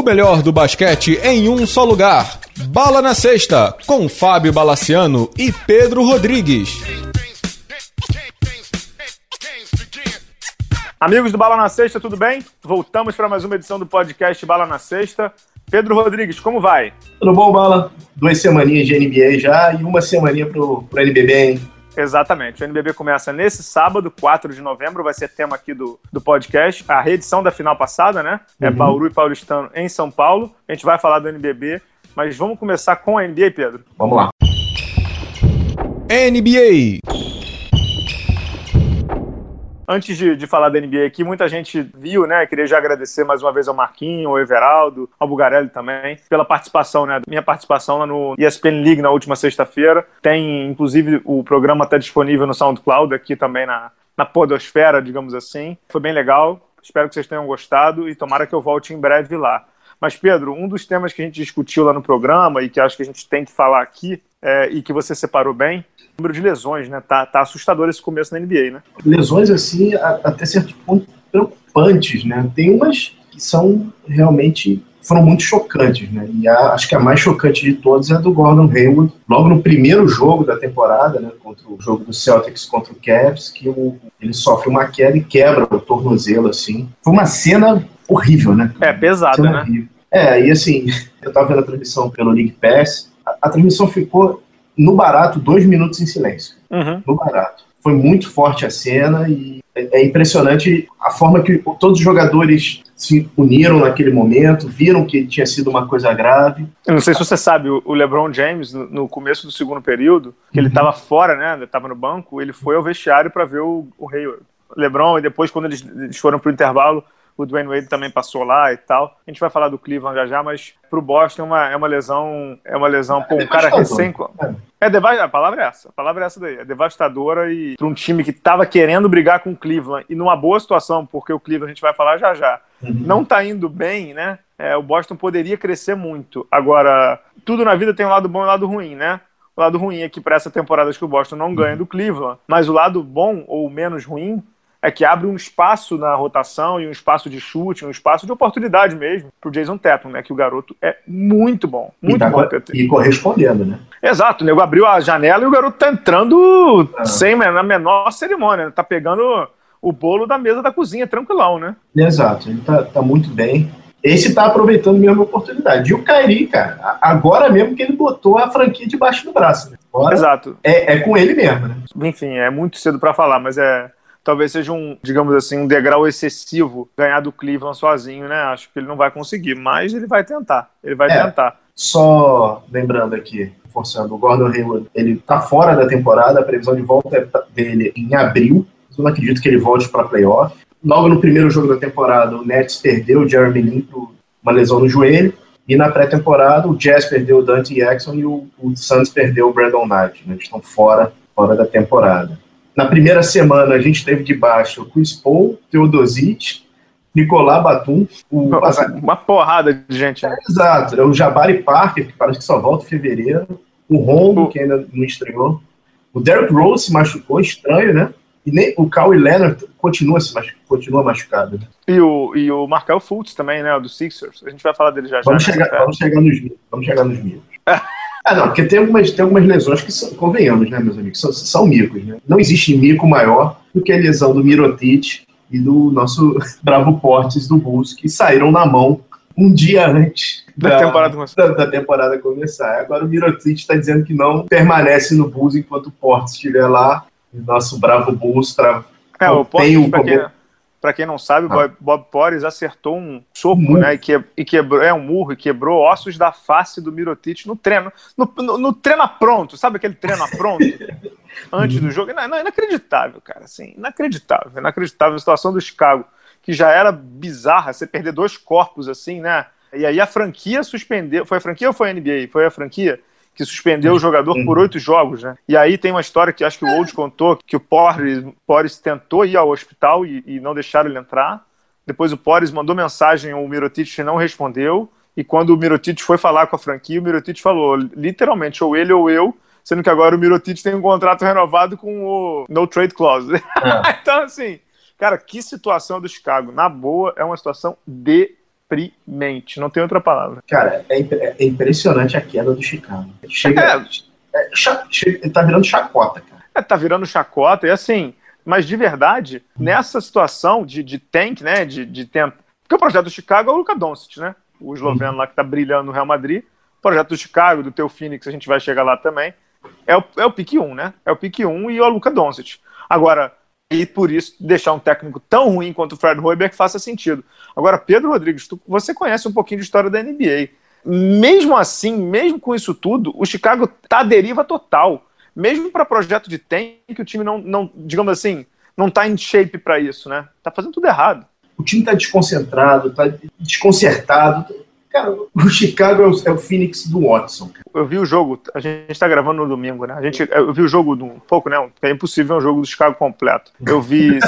O melhor do basquete em um só lugar. Bala na Sexta, com Fábio Balaciano e Pedro Rodrigues. Amigos do Bala na Sexta, tudo bem? Voltamos para mais uma edição do podcast Bala na Sexta. Pedro Rodrigues, como vai? Tudo bom, Bala? Duas semaninhas de NBA já e uma semaninha pro, pro NBB, hein? Exatamente. O NBB começa nesse sábado, 4 de novembro, vai ser tema aqui do, do podcast. A reedição da final passada, né? É uhum. Bauru e Paulistano em São Paulo. A gente vai falar do NBB, mas vamos começar com a NBA, Pedro. Vamos lá. NBA. Antes de, de, falar da NBA aqui, muita gente viu, né? Queria já agradecer mais uma vez ao Marquinho, ao Everaldo, ao Bugarelli também, pela participação, né? Minha participação lá no ESPN League na última sexta-feira. Tem, inclusive, o programa está disponível no SoundCloud, aqui também na, na Podosfera, digamos assim. Foi bem legal. Espero que vocês tenham gostado e tomara que eu volte em breve lá. Mas, Pedro, um dos temas que a gente discutiu lá no programa e que acho que a gente tem que falar aqui é, e que você separou bem, número de lesões, né? Tá, tá assustador esse começo na NBA, né? Lesões, assim, até certo ponto preocupantes, né? Tem umas que são realmente foram muito chocantes, né? E a, acho que a mais chocante de todas é a do Gordon Hayward, logo no primeiro jogo da temporada, né? Contra o jogo do Celtics contra o Cavs, que o, ele sofre uma queda e quebra o tornozelo, assim. Foi uma cena horrível, né? É, pesada, né? Horrível. É, e assim, eu tava vendo a transmissão pelo League Pass, a, a transmissão ficou no barato dois minutos em silêncio. Uhum. No barato. Foi muito forte a cena e é, é impressionante a forma que todos os jogadores se uniram naquele momento, viram que tinha sido uma coisa grave. Eu não sei se você sabe, o LeBron James, no começo do segundo período, que ele estava uhum. fora, né? Estava no banco, ele foi ao vestiário para ver o, o Hayward. LeBron, e depois, quando eles, eles foram para o intervalo, o Dwayne Wade também passou lá e tal. A gente vai falar do Cleveland já já, mas pro Boston é uma, é uma lesão, é uma lesão, pô, um cara recém... É, é a palavra é essa, a palavra é essa daí, é devastadora e para um time que estava querendo brigar com o Cleveland e numa boa situação, porque o Cleveland a gente vai falar já já, uhum. não tá indo bem, né? É, o Boston poderia crescer muito. Agora, tudo na vida tem um lado bom e um lado ruim, né? O lado ruim é que para essa temporada acho que o Boston não ganha uhum. do Cleveland, mas o lado bom ou menos ruim é que abre um espaço na rotação e um espaço de chute, um espaço de oportunidade mesmo para o Jason Tatum, né? Que o garoto é muito bom, muito tá, bom. E correspondendo, né? Exato, o nego abriu a janela e o garoto tá entrando ah. sem na menor cerimônia, né? tá pegando o bolo da mesa da cozinha, tranquilão, né? Exato, ele tá, tá muito bem. Esse tá aproveitando mesmo a oportunidade. E o Kairi, cara, agora mesmo que ele botou a franquia debaixo do braço. Né? Agora Exato. É, é com ele mesmo, né? Enfim, é muito cedo para falar, mas é talvez seja um, digamos assim, um degrau excessivo ganhar do Cleveland sozinho, né? Acho que ele não vai conseguir, mas ele vai tentar. Ele vai é, tentar. Só lembrando aqui, forçando, o Gordon Hayward, ele tá fora da temporada, a previsão de volta é dele em abril. Eu não acredito que ele volte para playoff. Logo no primeiro jogo da temporada, o Nets perdeu o Jeremy Lin por uma lesão no joelho. E na pré-temporada, o Jazz perdeu o Dante Jackson e o, o Suns perdeu o Brandon Knight. Né? Eles estão fora, fora da temporada. Na primeira semana, a gente teve de baixo o Chris Paul, Teodosic, Nicolás Batum. O... Uma porrada de gente. Né? É, exato. É o Jabari Parker, que parece que só volta em fevereiro. O Rondo, que ainda não estreou. O Derrick Rose se machucou, estranho, né? E nem o Kawhi Leonard continua, se machu... continua machucado. Né? E o, e o Markel Fultz também, né? Do Sixers. A gente vai falar dele já vamos já. Chegar, vamos, chegar nos, vamos chegar nos mil. Ah, não, porque tem algumas, tem algumas lesões que, são, convenhamos, né, meus amigos, são, são micos, né? Não existe mico maior do que a lesão do Mirotic e do nosso bravo Portes do Bulls, que saíram na mão um dia antes da, da, temporada, da, da temporada começar. Agora o Mirotic está dizendo que não permanece no Bulls enquanto o Portes estiver lá. E nosso bravo Bulls tra... é, o tem o para quem não sabe, ah. Bob Porres acertou um soco, né? E, que, e, quebrou, é um murro, e quebrou ossos da face do Mirotic no treino. No, no, no treino pronto, sabe aquele treino pronto? antes do jogo. Não, não, inacreditável, cara. Assim, inacreditável. Inacreditável a situação do Chicago, que já era bizarra, você perder dois corpos assim, né? E aí a franquia suspendeu. Foi a franquia ou foi a NBA? Foi a franquia? Que suspendeu o jogador por oito jogos, né? E aí tem uma história que acho que o Old contou, que o Porres, Porres tentou ir ao hospital e, e, não deixaram ele entrar. Depois o Porres mandou mensagem, o Mirotic não respondeu. E quando o Mirotic foi falar com a franquia, o Mirotic falou, literalmente, ou ele ou eu, sendo que agora o Mirotic tem um contrato renovado com o No Trade Clause. É. então, assim, cara, que situação do Chicago. Na boa, é uma situação de deprimente, não tem outra palavra. Cara, é, é impressionante a queda do Chicago. Chega, é. É, tá virando chacota, cara. É, tá virando chacota, e assim, mas de verdade, nessa situação de, de tank, né, de, de tempo, porque o projeto do Chicago é o Luka Doncic, né, o esloveno lá que tá brilhando no Real Madrid, o projeto do Chicago, do teu Phoenix, a gente vai chegar lá também, é o, é o pique 1, né, é o pique 1 e o Luka Doncic. Agora, e por isso deixar um técnico tão ruim quanto o Fred Hoiberg faça sentido. Agora, Pedro Rodrigues, tu, você conhece um pouquinho de história da NBA. Mesmo assim, mesmo com isso tudo, o Chicago tá à deriva total. Mesmo para projeto de tank, o time não, não, digamos assim, não tá em shape para isso, né? Tá fazendo tudo errado. O time tá desconcentrado, tá desconcertado, Cara, o Chicago é o, é o Phoenix do Watson. Eu vi o jogo, a gente está gravando no domingo, né? A gente, eu vi o jogo um pouco, né? É impossível um jogo do Chicago completo. Eu vi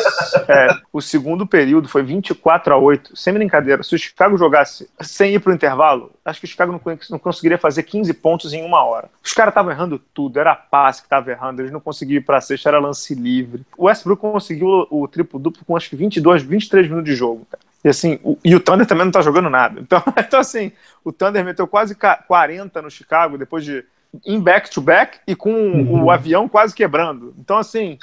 é, o segundo período, foi 24 a 8, sem brincadeira. Se o Chicago jogasse sem ir para o intervalo, acho que o Chicago não, não conseguiria fazer 15 pontos em uma hora. Os caras estavam errando tudo, era passe que estava errando, eles não conseguiam ir para a sexta, era lance livre. O Westbrook conseguiu o, o triplo-duplo com acho que 22, 23 minutos de jogo, cara. E assim, o, e o Thunder também não tá jogando nada. Então, então, assim, o Thunder meteu quase 40 no Chicago depois de em back-to-back e com uhum. o avião quase quebrando. Então, assim,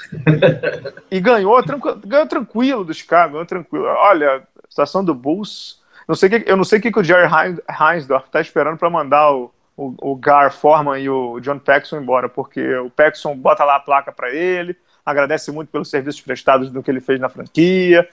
e ganhou, tranquilo, ganhou tranquilo do Chicago, ganhou tranquilo. Olha, a situação do Bulls. Não sei que, eu não sei o que, que o Jerry Heinsdorf tá esperando para mandar o, o, o, Gar Forman e o John Paxson embora, porque o Paxson bota lá a placa para ele, agradece muito pelos serviços prestados do que ele fez na franquia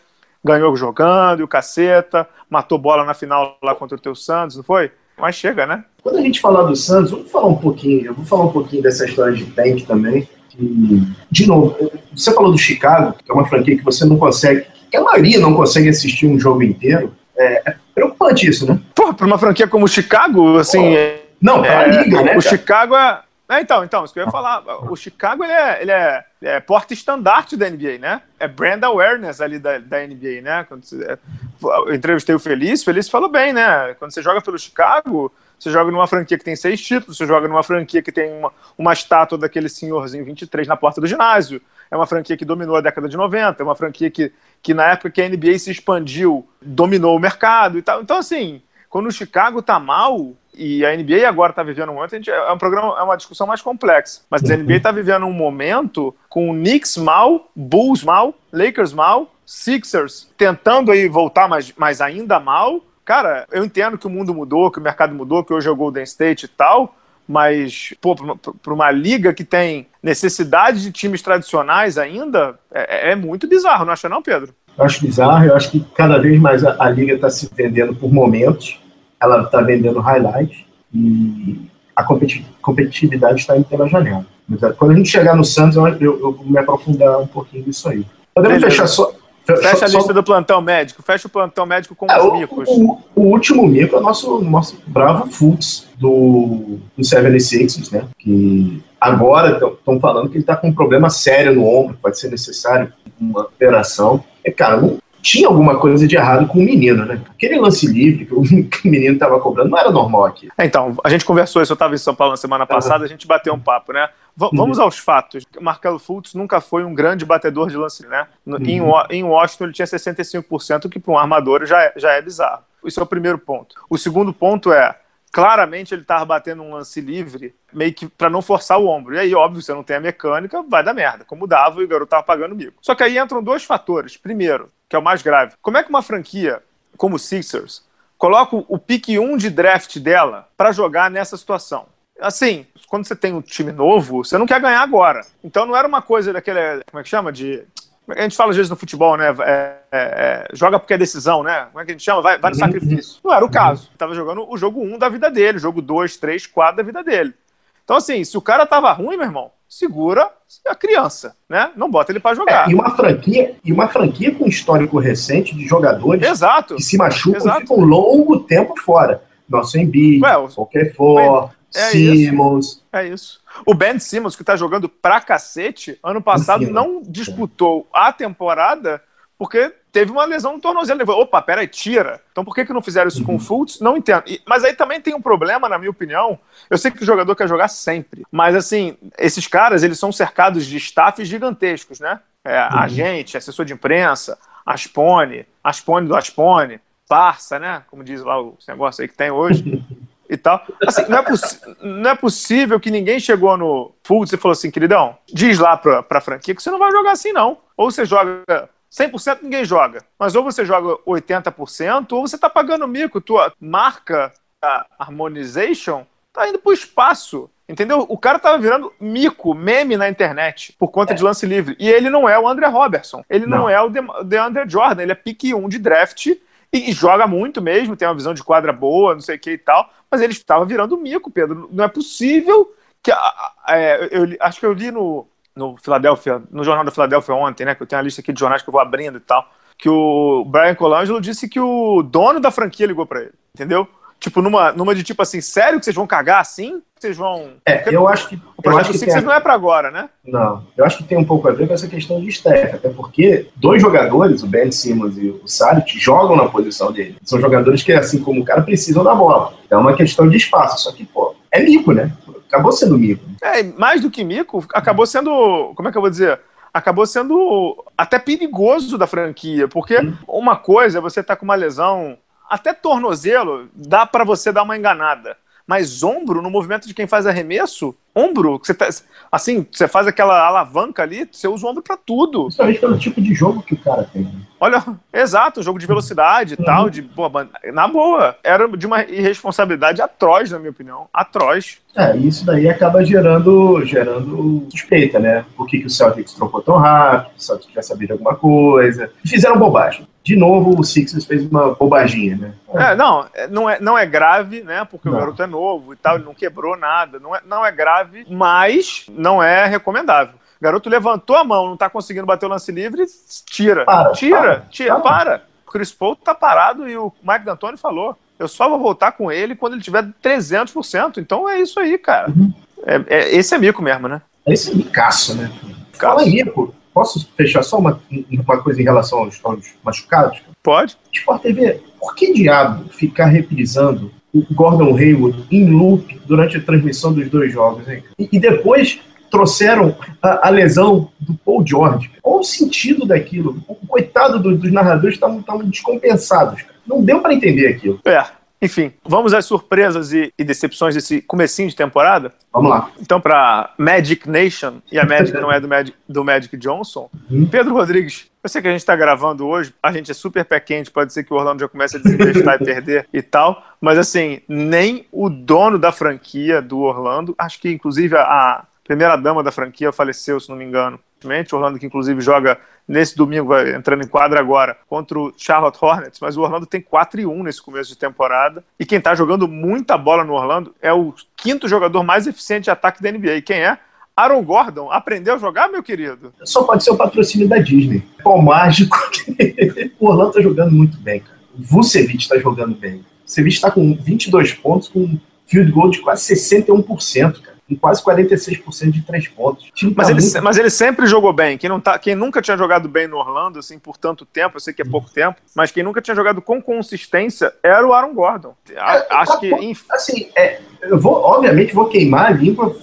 ganhou jogando e o caceta, matou bola na final lá contra o teu Santos, não foi? Mas chega, né? Quando a gente falar do Santos, vamos falar um pouquinho, eu vou falar um pouquinho dessa história de tank também. Que, de novo, você falou do Chicago, que é uma franquia que você não consegue, que a maioria não consegue assistir um jogo inteiro. É, é preocupante isso, né? Pô, para uma franquia como o Chicago, assim. Não, pra é, liga, né? O cara? Chicago é, é, então, então, isso que eu ia falar. O Chicago ele é, ele é, é porta-estandarte da NBA, né? É brand awareness ali da, da NBA, né? Quando você, é, eu entrevistei o Feliz, o Feliz falou bem, né? Quando você joga pelo Chicago, você joga numa franquia que tem seis títulos, você joga numa franquia que tem uma, uma estátua daquele senhorzinho 23 na porta do ginásio. É uma franquia que dominou a década de 90, é uma franquia que, que na época que a NBA se expandiu, dominou o mercado e tal. Então, assim, quando o Chicago tá mal, e a NBA agora está vivendo um momento, é um programa, é uma discussão mais complexa. Mas a NBA está vivendo um momento com o Knicks mal, Bulls mal, Lakers mal, Sixers tentando aí voltar, mas, mas ainda mal. Cara, eu entendo que o mundo mudou, que o mercado mudou, que hoje é o Golden State e tal, mas, para uma liga que tem necessidade de times tradicionais ainda, é, é, muito bizarro, não acha não, Pedro? Eu acho bizarro, eu acho que cada vez mais a, a liga está se vendendo por momentos ela está vendendo highlight e a competitividade está indo pela janela. É, quando a gente chegar no Santos, eu, eu, eu vou me aprofundar um pouquinho nisso aí. Podemos Beleza. fechar só. Fecha a lista só... do plantão médico. Fecha o plantão médico com é, os micos. O, o, último mico é o nosso, nosso bravo Fultz do, do 76ers, né? Que agora estão falando que ele está com um problema sério no ombro, pode ser necessário uma operação. É, cara, não, tinha alguma coisa de errado com o menino, né? Aquele lance livre que o menino estava cobrando não era normal aqui. É, então, a gente conversou isso, eu estava em São Paulo na semana passada, a gente bateu um papo, né? V uhum. Vamos aos fatos. Marcelo Fultz nunca foi um grande batedor de lance, né? Uhum. Em, em Washington ele tinha 65%, que para um armador já é, já é bizarro. Isso é o primeiro ponto. O segundo ponto é, claramente ele estava batendo um lance livre, meio que para não forçar o ombro. E aí, óbvio, você não tem a mecânica, vai dar merda, como dava e o garoto tava pagando mico. Só que aí entram dois fatores. Primeiro, que é o mais grave. Como é que uma franquia como o Sixers coloca o pique 1 de draft dela para jogar nessa situação? Assim, quando você tem um time novo, você não quer ganhar agora. Então não era uma coisa daquele, como é que chama? De a gente fala às vezes no futebol, né? É, é, é, joga porque é decisão, né? Como é que a gente chama? Vai, vai no sacrifício. Não era o caso. Tava jogando o jogo 1 da vida dele, jogo 2, 3, 4 da vida dele. Então, assim, se o cara tava ruim, meu irmão, segura a criança, né? Não bota ele para jogar. É, e uma franquia, e uma franquia com histórico recente de jogadores Exato. que se machucam Exato. e ficam um longo tempo fora. Nosso Embiid, qualquer for, é Simmons. É isso. O Ben Simmons, que tá jogando pra cacete, ano passado não disputou a temporada porque teve uma lesão no tornozelo. Ele falou, opa, peraí, tira. Então por que, que não fizeram isso uhum. com o Fultz? Não entendo. E, mas aí também tem um problema, na minha opinião. Eu sei que o jogador quer jogar sempre, mas assim, esses caras, eles são cercados de staffs gigantescos, né? É, uhum. Agente, assessor de imprensa, Aspone, Aspone do Aspone. parça, né? Como diz lá o negócio aí que tem hoje. e tal. Assim, não, é não, é possível que ninguém chegou no Fultz e falou assim, queridão, diz lá pra, pra franquia que você não vai jogar assim, não. Ou você joga 100% ninguém joga. Mas ou você joga 80%, ou você tá pagando mico. Tua marca, a Harmonization, tá indo pro espaço. Entendeu? O cara tava virando mico, meme na internet, por conta é. de lance livre. E ele não é o André Robertson. Ele não, não é o DeAndre Jordan. Ele é pique 1 de draft e, e, joga muito mesmo, tem uma visão de quadra boa, não sei o que e tal. Mas ele estava virando mico, Pedro. Não é possível que. É, eu, acho que eu li no, no Philadelphia, no Jornal da Filadélfia ontem, né? Que eu tenho uma lista aqui de jornais que eu vou abrindo e tal. Que o Brian Colangelo disse que o dono da franquia ligou para ele, entendeu? Tipo, numa, numa de tipo assim, sério que vocês vão cagar assim? Vocês vão. É, Porque eu acho que. O projeto do Sixers a... não é para agora, né? Não. Eu acho que tem um pouco a ver com essa questão de staff. Até porque dois jogadores, o Ben Simmons e o Saric, jogam na posição dele. São jogadores que, assim como o cara, precisam da bola. É uma questão de espaço. Só que, pô, é mico, né? Acabou sendo mico. É, mais do que mico, acabou sendo. Como é que eu vou dizer? acabou sendo até perigoso da franquia, porque uma coisa é você estar tá com uma lesão até tornozelo dá para você dar uma enganada. Mas ombro, no movimento de quem faz arremesso, ombro, você tá, assim, você faz aquela alavanca ali, você usa o ombro para tudo. Principalmente pelo tipo de jogo que o cara tem. Né? Olha, exato, jogo de velocidade e uhum. tal, de pô, na boa, era de uma irresponsabilidade atroz, na minha opinião, atroz. É, isso daí acaba gerando, gerando suspeita, né? Por que, que o Celtics trocou tão rápido, o Celtics já sabia de alguma coisa. Fizeram bobagem de novo o Sixers fez uma bobaginha, né? É, não, não é, não é grave, né? Porque não. o garoto é novo e tal, ele não quebrou nada. Não é, não é grave, mas não é recomendável. O garoto levantou a mão, não tá conseguindo bater o lance livre, tira. Para, tira, para, tira, para. O Chris Paul tá parado e o Mike D'Antoni falou: eu só vou voltar com ele quando ele tiver 300%. Então é isso aí, cara. Uhum. É, é, esse é mico mesmo, né? Esse é micaço, né? Fala aí, pô. Posso fechar só uma, uma coisa em relação aos, aos machucados? Pode. Sport TV, por que diabo ficar reprisando Gordon Hayward em loop durante a transmissão dos dois jogos? Hein? E, e depois trouxeram a, a, lesão do Paul George. Qual o sentido daquilo? O coitado do, dos narradores estavam descompensados. Não deu para entender aquilo. É, enfim, vamos às surpresas e, e, decepções desse comecinho de temporada? Vamos lá. Então, para Magic Nation, e a Magic não é do Magic, do Magic Johnson, hum. Pedro Rodrigues, eu sei que a gente está gravando hoje, a gente é super pé quente, pode ser que o Orlando já comece a desinvestir e perder e tal, mas assim, nem o dono da franquia do Orlando, acho que inclusive a primeira dama da franquia faleceu, se não me engano, o Orlando que inclusive joga nesse domingo, vai entrando em quadra agora, contra o Charlotte Hornets, mas o Orlando tem 4 e 1 nesse começo de temporada. E quem está jogando muita bola no Orlando é o quinto jogador mais eficiente de ataque da NBA. Quem é? Aaron Gordon aprendeu a jogar, meu querido? Só pode ser o patrocínio da Disney. Qual mágico. o Orlando tá jogando muito bem, cara. O Vucevic tá jogando bem. O Vucevic tá com 22 pontos, com field goal de quase 61%, cara em quase 46% de três pontos. Mas, tá ele, mas ele sempre jogou bem. Quem, não tá, quem nunca tinha jogado bem no Orlando, assim, por tanto tempo, eu sei que é pouco tempo, mas quem nunca tinha jogado com consistência era o Aaron Gordon. É, Acho tá, que. Assim, é, eu vou, obviamente, vou queimar a língua.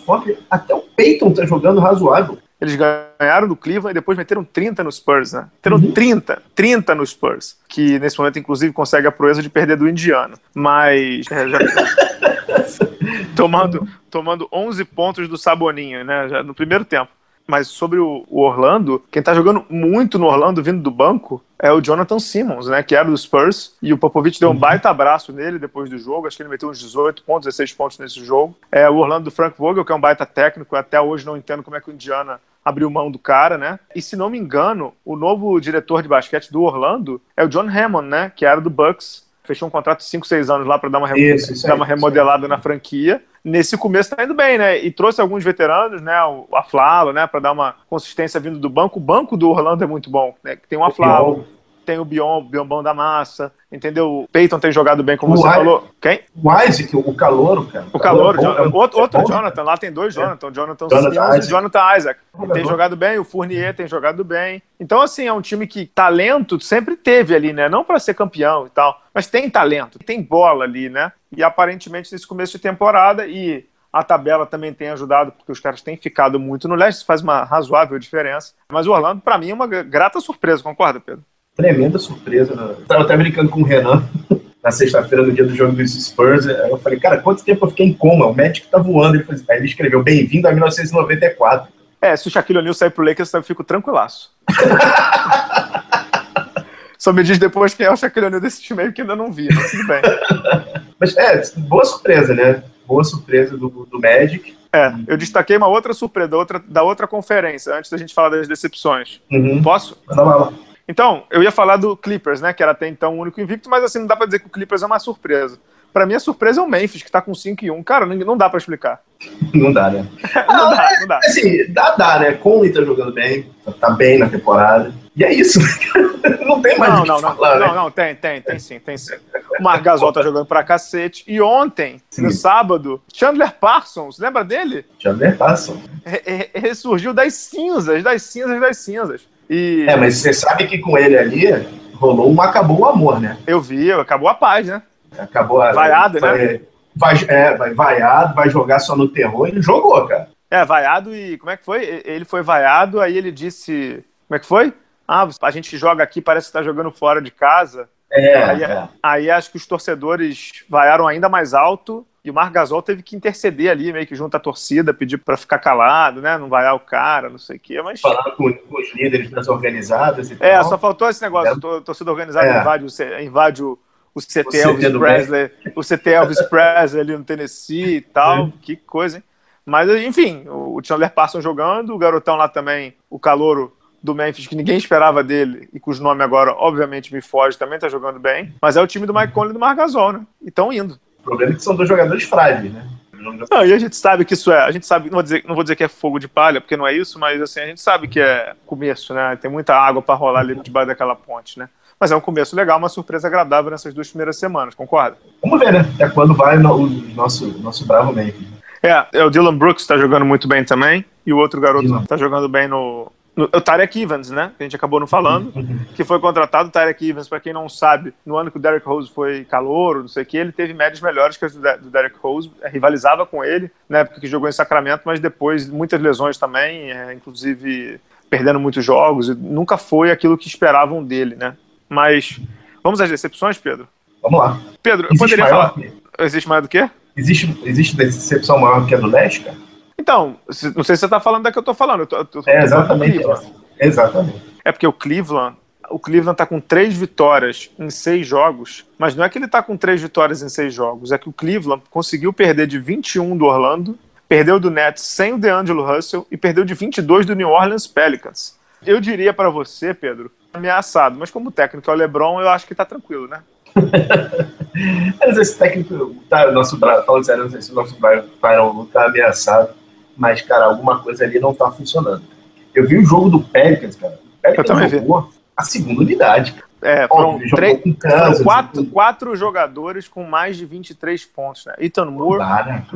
Até o Peyton tá jogando razoável. Eles ganharam do Cleveland e depois meteram 30 no Spurs, né? Meteram uhum. 30, 30 no Spurs, que nesse momento, inclusive, consegue a proeza de perder do Indiano. Mas. É, já... tomando, tomando 11 pontos do Saboninho, né? Já no primeiro tempo. Mas sobre o, Orlando, quem tá jogando muito no Orlando vindo do banco é o Jonathan Simmons, né? Que era do Spurs. E o Popovich deu um uhum. baita abraço nele depois do jogo. Acho que ele meteu uns 18 pontos, 16 pontos nesse jogo. É o Orlando do Frank Vogel, que é um baita técnico. Até hoje não entendo como é que o Indiana abriu mão do cara, né? E se não me engano, o novo diretor de basquete do Orlando é o John Hammond, né? Que era do Bucks fechou um contrato de 5, 6 anos lá para dar uma, isso, isso dar uma remodelada na franquia. Nesse começo tá indo bem, né? E trouxe alguns veteranos, né? O Aflalo, né? Para dar uma consistência vindo do banco. O banco do Orlando é muito bom, né? Tem o Aflalo, tem o Bion, Biombão da Massa, entendeu? O Peyton tem jogado bem, como o você I... falou. Quem? O Isaac, o Calouro, cara. O Calouro, é outro, outro é Jonathan, lá tem dois Jonathan, é. Jonathan, Jonathan e Jonathan Isaac. Tem jogado bem, o Fournier tem jogado bem. Então, assim, é um time que talento sempre teve ali, né? Não para ser campeão e tal, mas tem talento, tem bola ali, né? E aparentemente nesse começo de temporada e a tabela também tem ajudado, porque os caras têm ficado muito no leste, isso faz uma razoável diferença. Mas o Orlando, para mim, é uma grata surpresa, concorda, Pedro? Tremenda surpresa. Né? Eu tava até brincando com o Renan na sexta-feira, no dia do jogo dos Spurs. Aí eu falei, cara, quanto tempo eu fiquei em coma? O médico tá voando. Ele, aí ele escreveu, bem-vindo a 1994. É, se o Shaquille O'Neal sair pro Lakers, eu fico tranquilaço. Só me diz depois quem é o Shaquille O'Neal desse time aí, que ainda não vi, mas tudo bem. mas é, boa surpresa, né? Boa surpresa do, do Magic. É, eu destaquei uma outra surpresa outra, da outra conferência, antes da gente falar das decepções. Uhum. Posso? Manda lá. Então, eu ia falar do Clippers, né? Que era até então o único invicto, mas assim, não dá pra dizer que o Clippers é uma surpresa. Para mim, a surpresa é o Memphis, que tá com 5 e 1. Cara, não dá para explicar. Não dá, né? não, dá, não dá. Assim, dá, dá, né? Conley tá jogando bem, tá bem na temporada. E é isso. não tem mais não, não, não, falar, não, né? não, tem, tem, tem sim, tem sim. O Marc Gasol tá jogando pra cacete. E ontem, sim. no sábado, Chandler Parsons, lembra dele? Chandler Parsons. Ele surgiu das cinzas, das cinzas, das cinzas. E... É, mas você sabe que com ele ali rolou um acabou o amor, né? Eu vi, acabou a paz, né? Acabou a. Vaiado, vai, né? Vai, é, vai vaiado, vai jogar só no terror. Ele jogou, cara. É, vaiado e. Como é que foi? Ele foi vaiado, aí ele disse. Como é que foi? Ah, a gente joga aqui, parece que tá jogando fora de casa. É, aí, é. aí acho que os torcedores vaiaram ainda mais alto e o Marc Gasol teve que interceder ali, meio que junto à torcida, pedir para ficar calado, né? Não vaiar o cara, não sei o quê. Mas... Falando com, com, os líderes das organizadas e É, tal. só faltou esse negócio. É. Torcida organizada é. invade, o, invade o, o CT, o Elvis Presley, o CT Elvis Presley ali no Tennessee e tal. Que coisa, hein? Mas, enfim, o Chandler Parsons jogando, o garotão lá também, o calouro do Memphis, que ninguém esperava dele, e cujo nome agora, obviamente, me foge, também tá jogando bem. Mas é o time do Mike Conley e do Marc Gasol, né? E estão indo. O problema é que são dois jogadores frágeis, né? Não, e a gente sabe que isso é, a gente sabe, não vou, dizer, não vou dizer que é fogo de palha, porque não é isso, mas assim, a gente sabe que é começo, né? Tem muita água para rolar ali debaixo daquela ponte, né? Mas é um começo legal, uma surpresa agradável nessas duas primeiras semanas, concorda? Vamos ver, né? É quando vai o nosso, nosso bravo Memphis. É, é, o Dylan Brooks está jogando muito bem também, e o outro garoto está jogando bem no, o Tarek Evans, né? Que a gente acabou não falando, que foi contratado. O Tarek Evans, para quem não sabe, no ano que o Derek Rose foi calor, não sei o que, ele teve médias melhores que as do Derek Rose, é, rivalizava com ele, né? Porque jogou em Sacramento, mas depois muitas lesões também, é, inclusive perdendo muitos jogos, e nunca foi aquilo que esperavam dele, né? Mas vamos às decepções, Pedro? Vamos lá. Pedro, eu poderia falar. Que... Existe mais do que? Existe, existe decepção maior que a do Leste, cara? Então, não sei se você está falando da que eu estou falando. Eu tô, eu tô é exatamente. Exatamente. É porque o Cleveland, o Cleveland está com três vitórias em seis jogos, mas não é que ele está com três vitórias em seis jogos, é que o Cleveland conseguiu perder de 21 do Orlando, perdeu do Nets sem o DeAngelo Russell e perdeu de 22 do New Orleans Pelicans. Eu diria para você, Pedro, ameaçado, mas como técnico é o LeBron, eu acho que está tranquilo, né? mas esse técnico, tá, nosso, falando sério, não sei se o nosso Byron está ameaçado mas, cara, alguma coisa ali não tá funcionando. Eu vi o jogo do Pelicans, cara. O Pelicans jogou vi. a segunda unidade. É, foram, Óbvio, três, foram quatro, quatro, jogadores com mais de 23 pontos, né? Ethan Moore?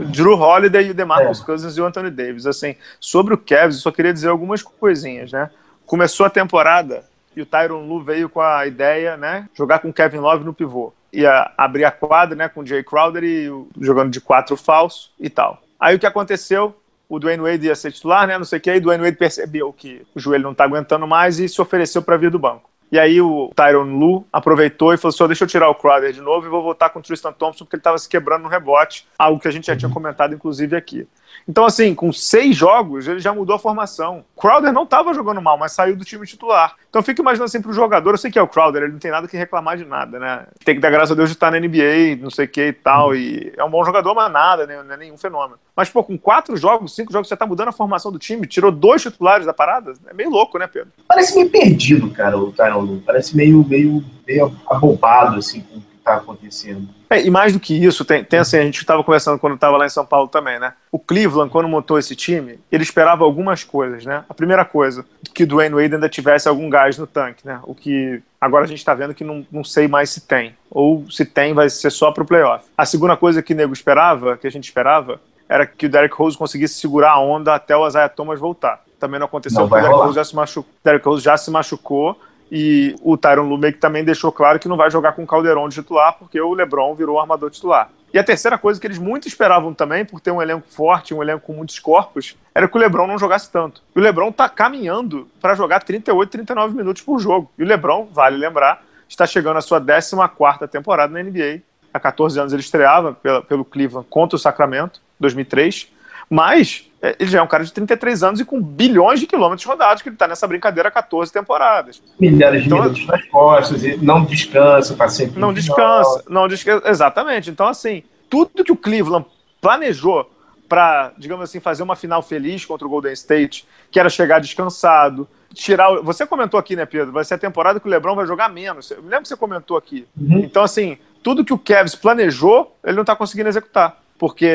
Drew Holiday, o DeMarcus é. Cousins e o Anthony Davis. Assim, sobre o Cavs, eu só queria dizer algumas coisinhas, né? Começou a temporada e o Tyron Lu veio com a ideia, né? Jogar com o Kevin Love no pivô. Ia abrir a quadra, né? Com o Jay Crowder e jogando de quatro falso e tal. Aí o que aconteceu? O Dwayne Wade ia ser titular, né? Não sei o que. Aí o Dwayne Wade percebeu que o joelho não tá aguentando mais e se ofereceu para vir do banco. E aí o Tyron Lu aproveitou e falou assim: deixa eu tirar o Crowder de novo e vou voltar com o Tristan Thompson, porque ele estava se quebrando no rebote, algo que a gente já tinha comentado, inclusive, aqui. Então, assim, com seis jogos, ele já mudou a formação. Crowder não estava jogando mal, mas saiu do time titular. Então, fico imaginando assim pro jogador, eu sei que é o Crowder, ele não tem nada que reclamar de nada, né? Tem que dar graças a Deus de estar na NBA, não sei o que e tal. E é um bom jogador, mas nada, né? não é nenhum fenômeno. Mas, pô, com quatro jogos, cinco jogos, você tá mudando a formação do time, tirou dois titulares da parada. É meio louco, né, Pedro? Parece meio perdido, cara, o Tyron. Parece meio, meio, meio abobado, assim, com o que tá acontecendo. É, e mais do que isso, tem, tem assim, a gente estava conversando quando estava lá em São Paulo também, né? O Cleveland, quando montou esse time, ele esperava algumas coisas, né? A primeira coisa, que o Dwayne Wade ainda tivesse algum gás no tanque, né? O que agora a gente está vendo que não, não sei mais se tem. Ou se tem, vai ser só para o playoff. A segunda coisa que o nego esperava, que a gente esperava, era que o Derek Rose conseguisse segurar a onda até o Isaiah Thomas voltar. Também não aconteceu, não o Derek Rose, já se machucou, Derek Rose já se machucou e o Tyron Lume que também deixou claro que não vai jogar com o Calderon de titular, porque o LeBron virou armador titular. E a terceira coisa que eles muito esperavam também, por ter um elenco forte, um elenco com muitos corpos, era que o LeBron não jogasse tanto. E o LeBron tá caminhando para jogar 38, 39 minutos por jogo. E o LeBron, vale lembrar, está chegando à sua 14 temporada na NBA. Há 14 anos ele estreava pelo Cleveland contra o Sacramento, 2003. Mas é, ele já é um cara de 33 anos e com bilhões de quilômetros rodados, que ele está nessa brincadeira há 14 temporadas. Milhares de então, minutos nas costas, e não descansa, está sempre. Não descansa, não descansa. Exatamente. Então, assim, tudo que o Cleveland planejou para, digamos assim, fazer uma final feliz contra o Golden State, que era chegar descansado, tirar. Você comentou aqui, né, Pedro? Vai ser a temporada que o Lebron vai jogar menos. Eu lembro que você comentou aqui. Uhum. Então, assim, tudo que o Kevs planejou, ele não está conseguindo executar porque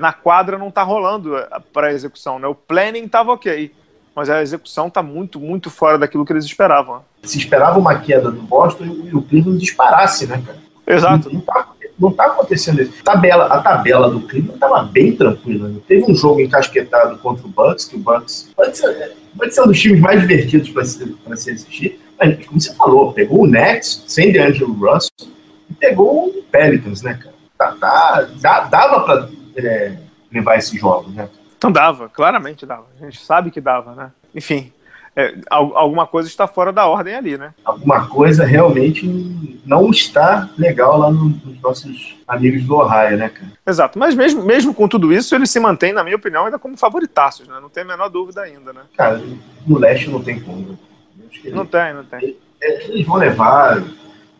na quadra não está rolando para a execução, né? O planning estava ok, mas a execução está muito, muito fora daquilo que eles esperavam. Se esperava uma queda do Boston e o Cleveland disparasse, né, cara? Exato. Não, está tá acontecendo isso. Tabela, a tabela do Cleveland estava bem tranquila. Né? Teve um jogo encasquetado contra o Bucks, que o Bucks pode ser, pode ser um dos times mais divertidos para se, se assistir. Mas, como você falou, pegou o Nets sem DeAngelo Russell e pegou o Pelicans, né, cara? Tá, tá, dava para é, levar esses jogos, né? Então dava, claramente dava. A gente sabe que dava, né? Enfim, é, alguma coisa está fora da ordem ali, né? Alguma coisa realmente não está legal lá nos nossos amigos do Ohio, né, cara? Exato, mas mesmo, mesmo com tudo isso, ele se mantém, na minha opinião, ainda como favoritaços, né? Não tem a menor dúvida ainda, né? Cara, no leste não tem como. Não tem, não tem. Eles vão levar.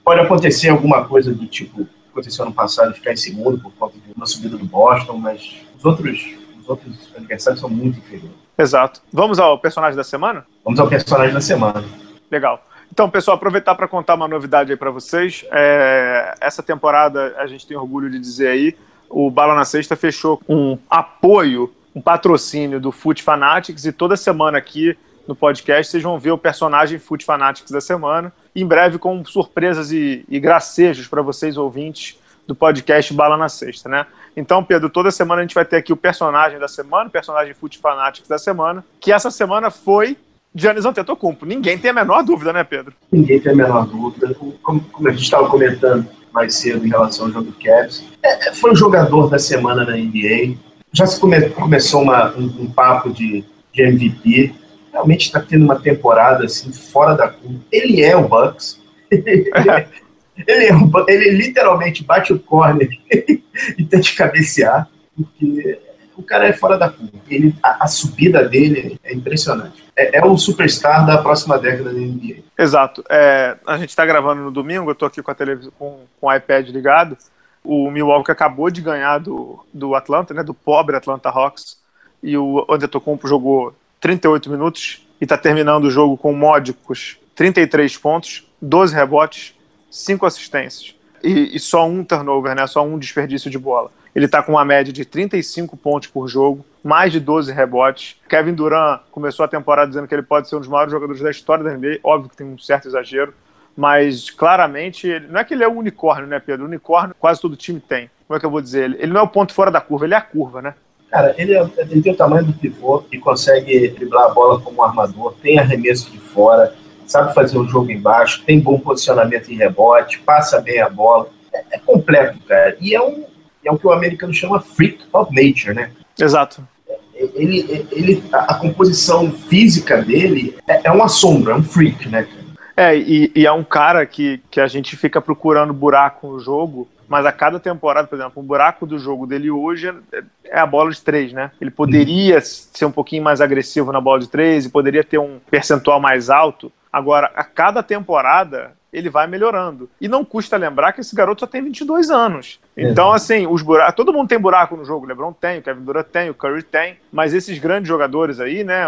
Pode acontecer alguma coisa do tipo aconteceu ano passado, ficar em segundo por conta de uma subida do Boston, mas os outros, os outros adversários são muito inferiores. Exato. Vamos ao personagem da semana? Vamos ao personagem da semana. Legal. Então, pessoal, aproveitar para contar uma novidade aí para vocês. É, essa temporada, a gente tem orgulho de dizer aí, o Bala na Sexta fechou um apoio, um patrocínio do Foot Fanatics e toda semana aqui no podcast vocês vão ver o personagem Foot Fanatics da semana em breve com surpresas e, e gracejos para vocês ouvintes do podcast Bala na Sexta, né? Então, Pedro, toda semana a gente vai ter aqui o personagem da semana, o personagem Foot Fanatics da semana, que essa semana foi Giannis Antetokounmpo. Ninguém tem a menor dúvida, né, Pedro? Ninguém tem a menor dúvida. Como, como a gente estava comentando mais cedo em relação ao jogo do Cavs, é, é foi o jogador da semana na NBA. Já se come, começou uma, um, um papo de, de MVP realmente está tendo uma temporada assim fora da curva. Ele é o Bucks. ele, é um, ele literalmente bate o corner e tenta cabecear, porque o cara é fora da curva. Ele, a, a subida dele é impressionante. É, é, o superstar da próxima década da NBA. Exato. É, a gente está gravando no domingo, eu estou aqui com a televisão com, com o iPad ligado. O Milwaukee acabou de ganhar do, do Atlanta, né, do pobre Atlanta Hawks, e o Antetokounmpo jogou 38 minutos e está terminando o jogo com módicos 33 pontos, 12 rebotes, 5 assistências e, e, só um turnover, né? Só um desperdício de bola. Ele está com uma média de 35 pontos por jogo, mais de 12 rebotes. Kevin Durant começou a temporada dizendo que ele pode ser um dos maiores jogadores da história da NBA. Óbvio que tem um certo exagero, mas claramente ele, não é que ele é o unicórnio, né, Pedro? O unicórnio quase todo time tem. Como é que eu vou dizer? Ele, ele não é o ponto fora da curva, ele é a curva, né? Cara, ele, é, ele tem o tamanho do pivô e consegue driblar a bola como um armador, tem arremesso de fora, sabe fazer o jogo embaixo, tem bom posicionamento em rebote, passa bem a bola. É, é completo, cara. E é, um, é o que o americano chama freak of nature, né? Exato. Ele, ele, a, a composição física dele é, é uma sombra, é um freak, né, É, e, e, é um cara que, que a gente fica procurando buraco no jogo mas a cada temporada, por exemplo, o buraco do jogo dele hoje é, é a bola de três, né? Ele poderia ser um pouquinho mais agressivo na bola de três e poderia ter um percentual mais alto. Agora, a cada temporada, ele vai melhorando. E não custa lembrar que esse garoto só tem 22 anos. Então, assim, os buracos. Todo mundo tem buraco no jogo. O LeBron tem, o Kevin Durant tem, o Curry tem. Mas esses grandes jogadores aí, né?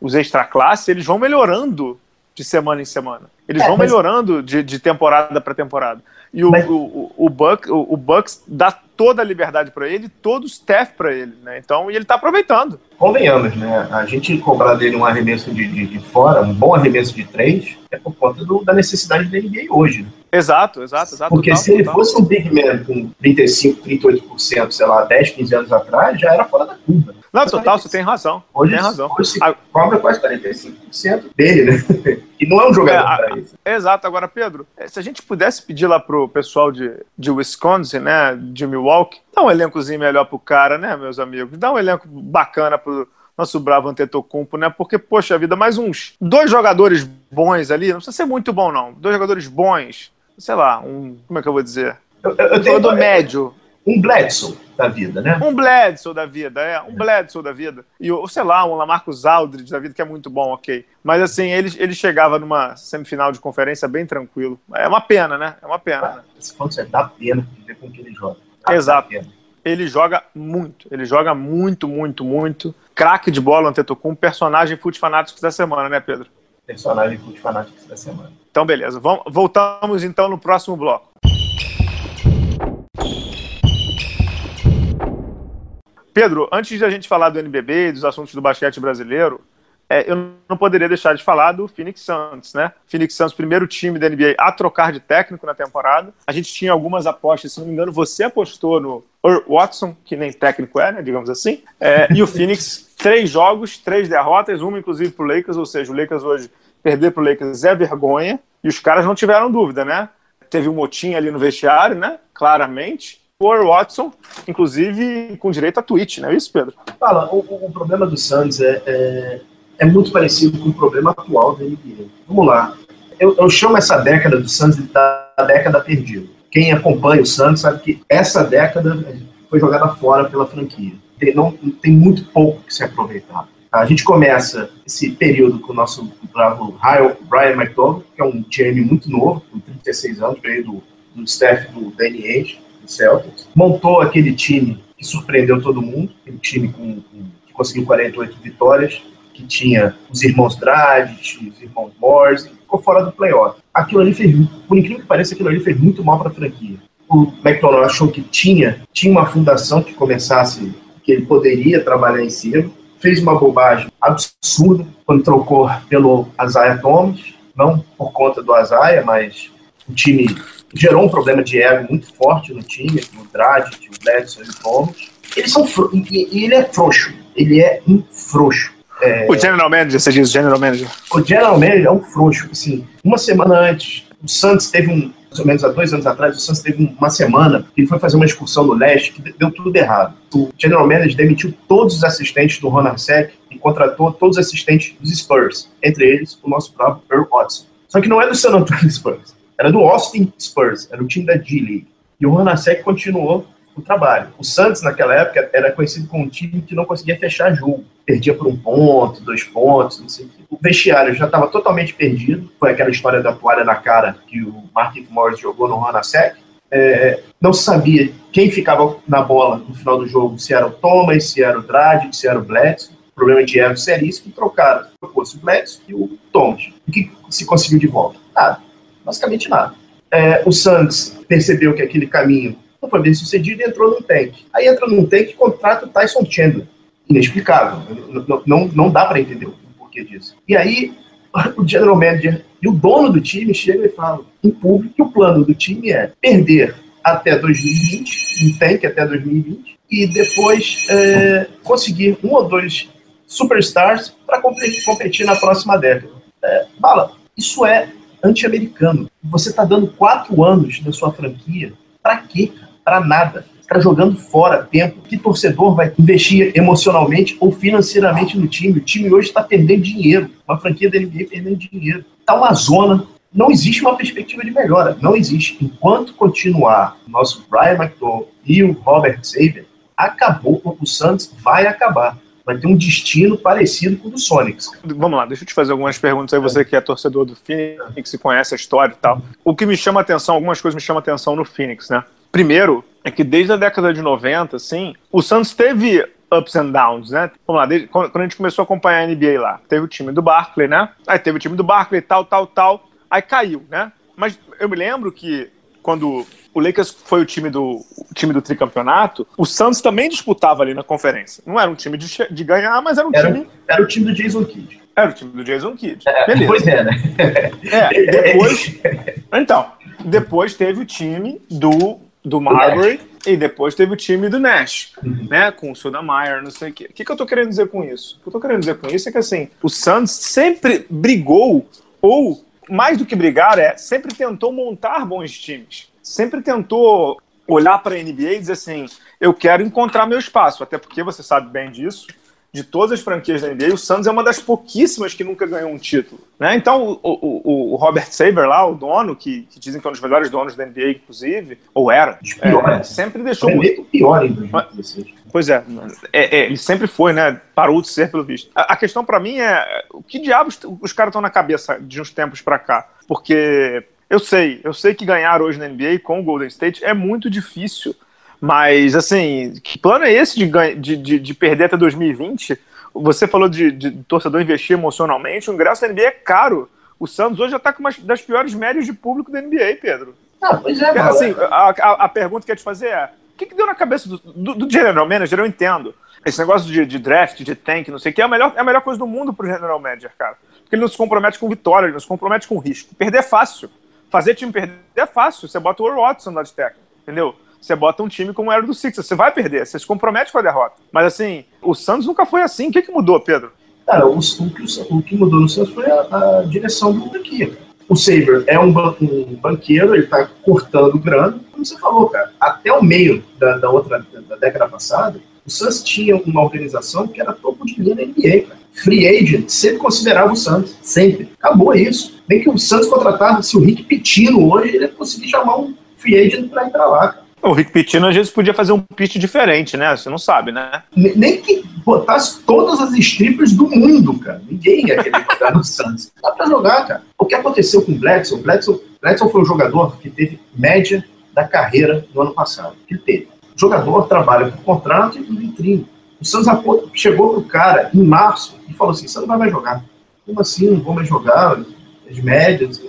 Os extra classe, eles vão melhorando de semana em semana. Eles é, vão mas... melhorando de, de temporada para temporada. E o, Mas... o, o, o, Buck, o, o Bucks dá toda a liberdade para ele, todo o staff para ele, né? Então, e ele tá aproveitando. Convenhamos, né? A gente cobrar dele um arremesso de, de, de fora, um bom arremesso de três, é por conta do, da necessidade da NBA hoje. Né? Exato, exato, exato. Porque total, se ele total. fosse um big man com 35, 38%, sei lá, 10, 15 anos atrás, já era fora da curva. Não, total, você tem razão. Hoje, tem razão. hoje se cobra quase 45% dele, né? E não é um jogador É, para isso. Exato. Agora, Pedro, eh, se a gente pudesse pedir lá pro pessoal de, de Wisconsin, né, de Milwaukee, dá um elencozinho melhor pro cara, né, meus amigos? Dá um elenco bacana pro nosso bravo Antetokounmpo, né? Porque, poxa vida, mais uns dois jogadores bons ali, não precisa ser muito bom, não. Dois jogadores bons, sei lá, um, como é que eu vou dizer? Eu, eu- eu tenho jogador médio, um Bledsoe da vida, né? um Bledsoe da vida, é, um Bledsoe da vida. E, ou sei lá, um Lamarcus Aldridge da vida, que é muito bom, ok. Mas assim, ele, ele chegava numa semifinal de conferência bem tranquilo. É uma pena, né? É uma pena. né? Esse ponto você dá pena de ver com que ele joga. Exato. Dá pena. Ele joga muito, ele joga muito, muito, muito. Craque de bola, Antetokounmpo, personagem Foot Fanáticos da semana, né, Pedro? Personagem Foot Fanatics da semana. Então, beleza. Vamos, voltamos então no próximo bloco. Pedro, antes de a gente falar do NBB e dos assuntos do basquete brasileiro, é, eu não poderia deixar de falar do Phoenix Suns, né? Phoenix Suns, primeiro time da NBA a trocar de técnico na temporada. A gente tinha algumas apostas, se não me engano, você apostou no Earl Watson, que nem técnico é, né? Digamos assim. É, e o Phoenix, três jogos, três derrotas, uma inclusive pro Lakers, ou seja, o Lakers hoje perder pro Lakers é vergonha. E os caras não tiveram dúvida, né? Teve um motim ali no vestiário, né? Claramente. O Earl Watson, inclusive, com direito a tweet, não é isso, Pedro? Fala, o, o- o problema do Suns é, é, é muito parecido com o problema atual da NBA. Vamos lá. Eu, eu chamo essa década do Suns da década perdida. Quem acompanha o Suns sabe que essa década foi jogada fora pela franquia. Tem, não, tem muito pouco que se aproveitar. A gente começa esse período com o nosso bravo Brian McDonough, que é um GM muito novo, com 36 anos, veio do, do staff do Danny do Celtics. Montou aquele time que surpreendeu todo mundo, aquele time com, com- que conseguiu 48 vitórias, que tinha os irmãos Dragic, os irmãos Morris, ficou fora do playoff. Aquilo ali fez, por incrível que pareça, aquilo ali fez muito mal para a franquia. O McDonald achou que tinha, tinha uma fundação que começasse, que ele poderia trabalhar em cima, fez uma bobagem absurda quando trocou pelo Isaiah Thomas, não por conta do Isaiah, mas o time gerou um problema de ego muito forte no time, o Dragic, o Bledsoe e o Thomas. Eles são e ele é frouxo, ele é um frouxo. O General Manager, você diz, General Manager. O General Manager é um frouxo. Assim, uma semana antes, o Santos teve um, mais ou menos há dois anos atrás, o Santos teve um- uma semana ele foi fazer uma excursão no leste que deu tudo errado. O General Manager demitiu todos os assistentes do Ron Arcek e contratou todos os assistentes dos Spurs, entre eles o nosso próprio Earl Watson. Só que não é do San Antonio Spurs, era do Austin Spurs, era o time da G-League. E o Ron Arcek continuou o trabalho. O Santos, naquela época, era conhecido como um time que não conseguia fechar jogo. Perdia por um ponto, dois pontos, não sei o quê. O vestiário já estava totalmente perdido. Foi aquela história da toalha na cara que o Marquinhos Morris jogou no Ranasek. É, não se sabia quem ficava na bola no final do jogo, se era o Thomas, se era o Dragic, se era o Bledsoe. Problema de ego seríssimo, trocaram. Trocou-se o Bledsoe e o Thomas. O que se conseguiu de volta? Nada. Basicamente nada. É, o Santos percebeu que aquele caminho não foi bem sucedido e entrou num tank. Aí entra num tank e contrata o Tyson Chandler. Inexplicável. Não, não- não, dá para entender o porquê disso. E aí o general manager e o dono do time chegam e falam em público que o plano do time é perder até 2020, um tank até 2020, e depois é, conseguir um ou dois superstars para competir na próxima década. É, Bala, isso é anti-americano. Você está dando quatro anos da sua franquia para quê? Para nada. Está jogando fora tempo. Que torcedor vai investir emocionalmente ou financeiramente no time? O time hoje está perdendo dinheiro. Uma franquia da NBA perdendo dinheiro. Está uma zona. Não existe uma perspectiva de melhora. Não existe. Enquanto continuar o nosso Brian McDowell e o Robert Saber, acabou. O Santos vai acabar. Vai ter um destino parecido com o do Sonics. Vamos lá, deixa eu te fazer algumas perguntas aí, você que é torcedor do Phoenix, que conhece a história e tal. O que me chama atenção, algumas coisas me chamam atenção no Phoenix, né? Primeiro, é que desde a década de 90, assim, o Santos teve ups and downs, né? Vamos lá, desde, quando, a gente começou a acompanhar a NBA lá, teve o time do Barclay, né? Aí teve o time do Barclay, tal, tal, tal, aí caiu, né? Mas eu me lembro que quando o Lakers foi o time do, o time do tricampeonato, o Santos também disputava ali na conferência. Não era um time de, de ganhar, mas era um Era, time... era o time do Jason Kidd. Era o time do Jason Kidd. É, Beleza. Pois é, né? É, depois. Então, depois teve o time do do Marbury e depois teve o time do Nash, uhum. né? Com o Sodameyer, não sei o quê. O que, que eu tô querendo dizer com isso? O que eu tô querendo dizer com isso é que assim, o Suns sempre brigou, ou mais do que brigar, é sempre tentou montar bons times. Sempre tentou olhar para a NBA e dizer assim: eu quero encontrar meu espaço, até porque você sabe bem disso de todas as franquias da NBA, o Suns é uma das pouquíssimas que nunca ganhou um título. Né? Então, o, o, o Robert Saber lá, o dono, que, que, dizem que é um dos melhores donos da NBA, inclusive, ou era, é, sempre deixou. É muito pior em 2016. Pois é, é, é, ele sempre foi, né? Parou de ser, pelo visto. A, a questão para mim é: o que diabos os caras estão na cabeça de uns tempos para cá? Porque eu sei, eu sei que ganhar hoje na NBA com o Golden State é muito difícil. Mas, assim, que plano é esse de, de, de, de perder até 2020? Você falou de, de, torcedor investir emocionalmente, o ingresso da NBA é caro. O Santos hoje já está com uma das piores médias de público da NBA, Pedro. Ah, pois é. Assim, a, a, a, pergunta que eu ia te fazer é: o que, que deu na cabeça do, do, do, general manager? Eu entendo. Esse negócio de, de draft, de tank, não sei o que, é a melhor, é a melhor coisa do mundo pro general manager, cara. Porque ele não se compromete com vitória, ele não se compromete com risco. Perder é fácil. Fazer time perder é fácil. Você bota o Watson lá de técnico, entendeu? Você bota um time como era do Sixers, você vai perder, você se compromete com a derrota. Mas assim, o Santos nunca foi assim. O que, que mudou, Pedro? Cara, o, o, que, o que mudou no Santos foi a, a direção do franquia. O Saber é um, um, banqueiro, ele tá cortando grana. Como você falou, cara, até o meio da, da outra da década passada, o Santos tinha uma organização que era topo de linha da NBA, cara. Free agent sempre considerava o Santos, sempre. Acabou isso. Nem que o Santos contratasse o Rick Pitino hoje, ele conseguir chamar um free agent para para lá, cara. O Rick Pitino às vezes podia fazer um pitch diferente, né? Você não sabe, né? Nem que botasse todas as strippers do mundo, cara. Ninguém ia querer jogar no Santos. Dá pra jogar, cara. O que aconteceu com o Bledsoe? O Bledsoe, Bledsoe foi um jogador que teve média da carreira no ano passado. Ele teve. O jogador trabalha por contrato e por vitrine. O Santos chegou pro cara em março e falou assim: você não vai mais jogar. Como assim? Não vou mais jogar? As médias.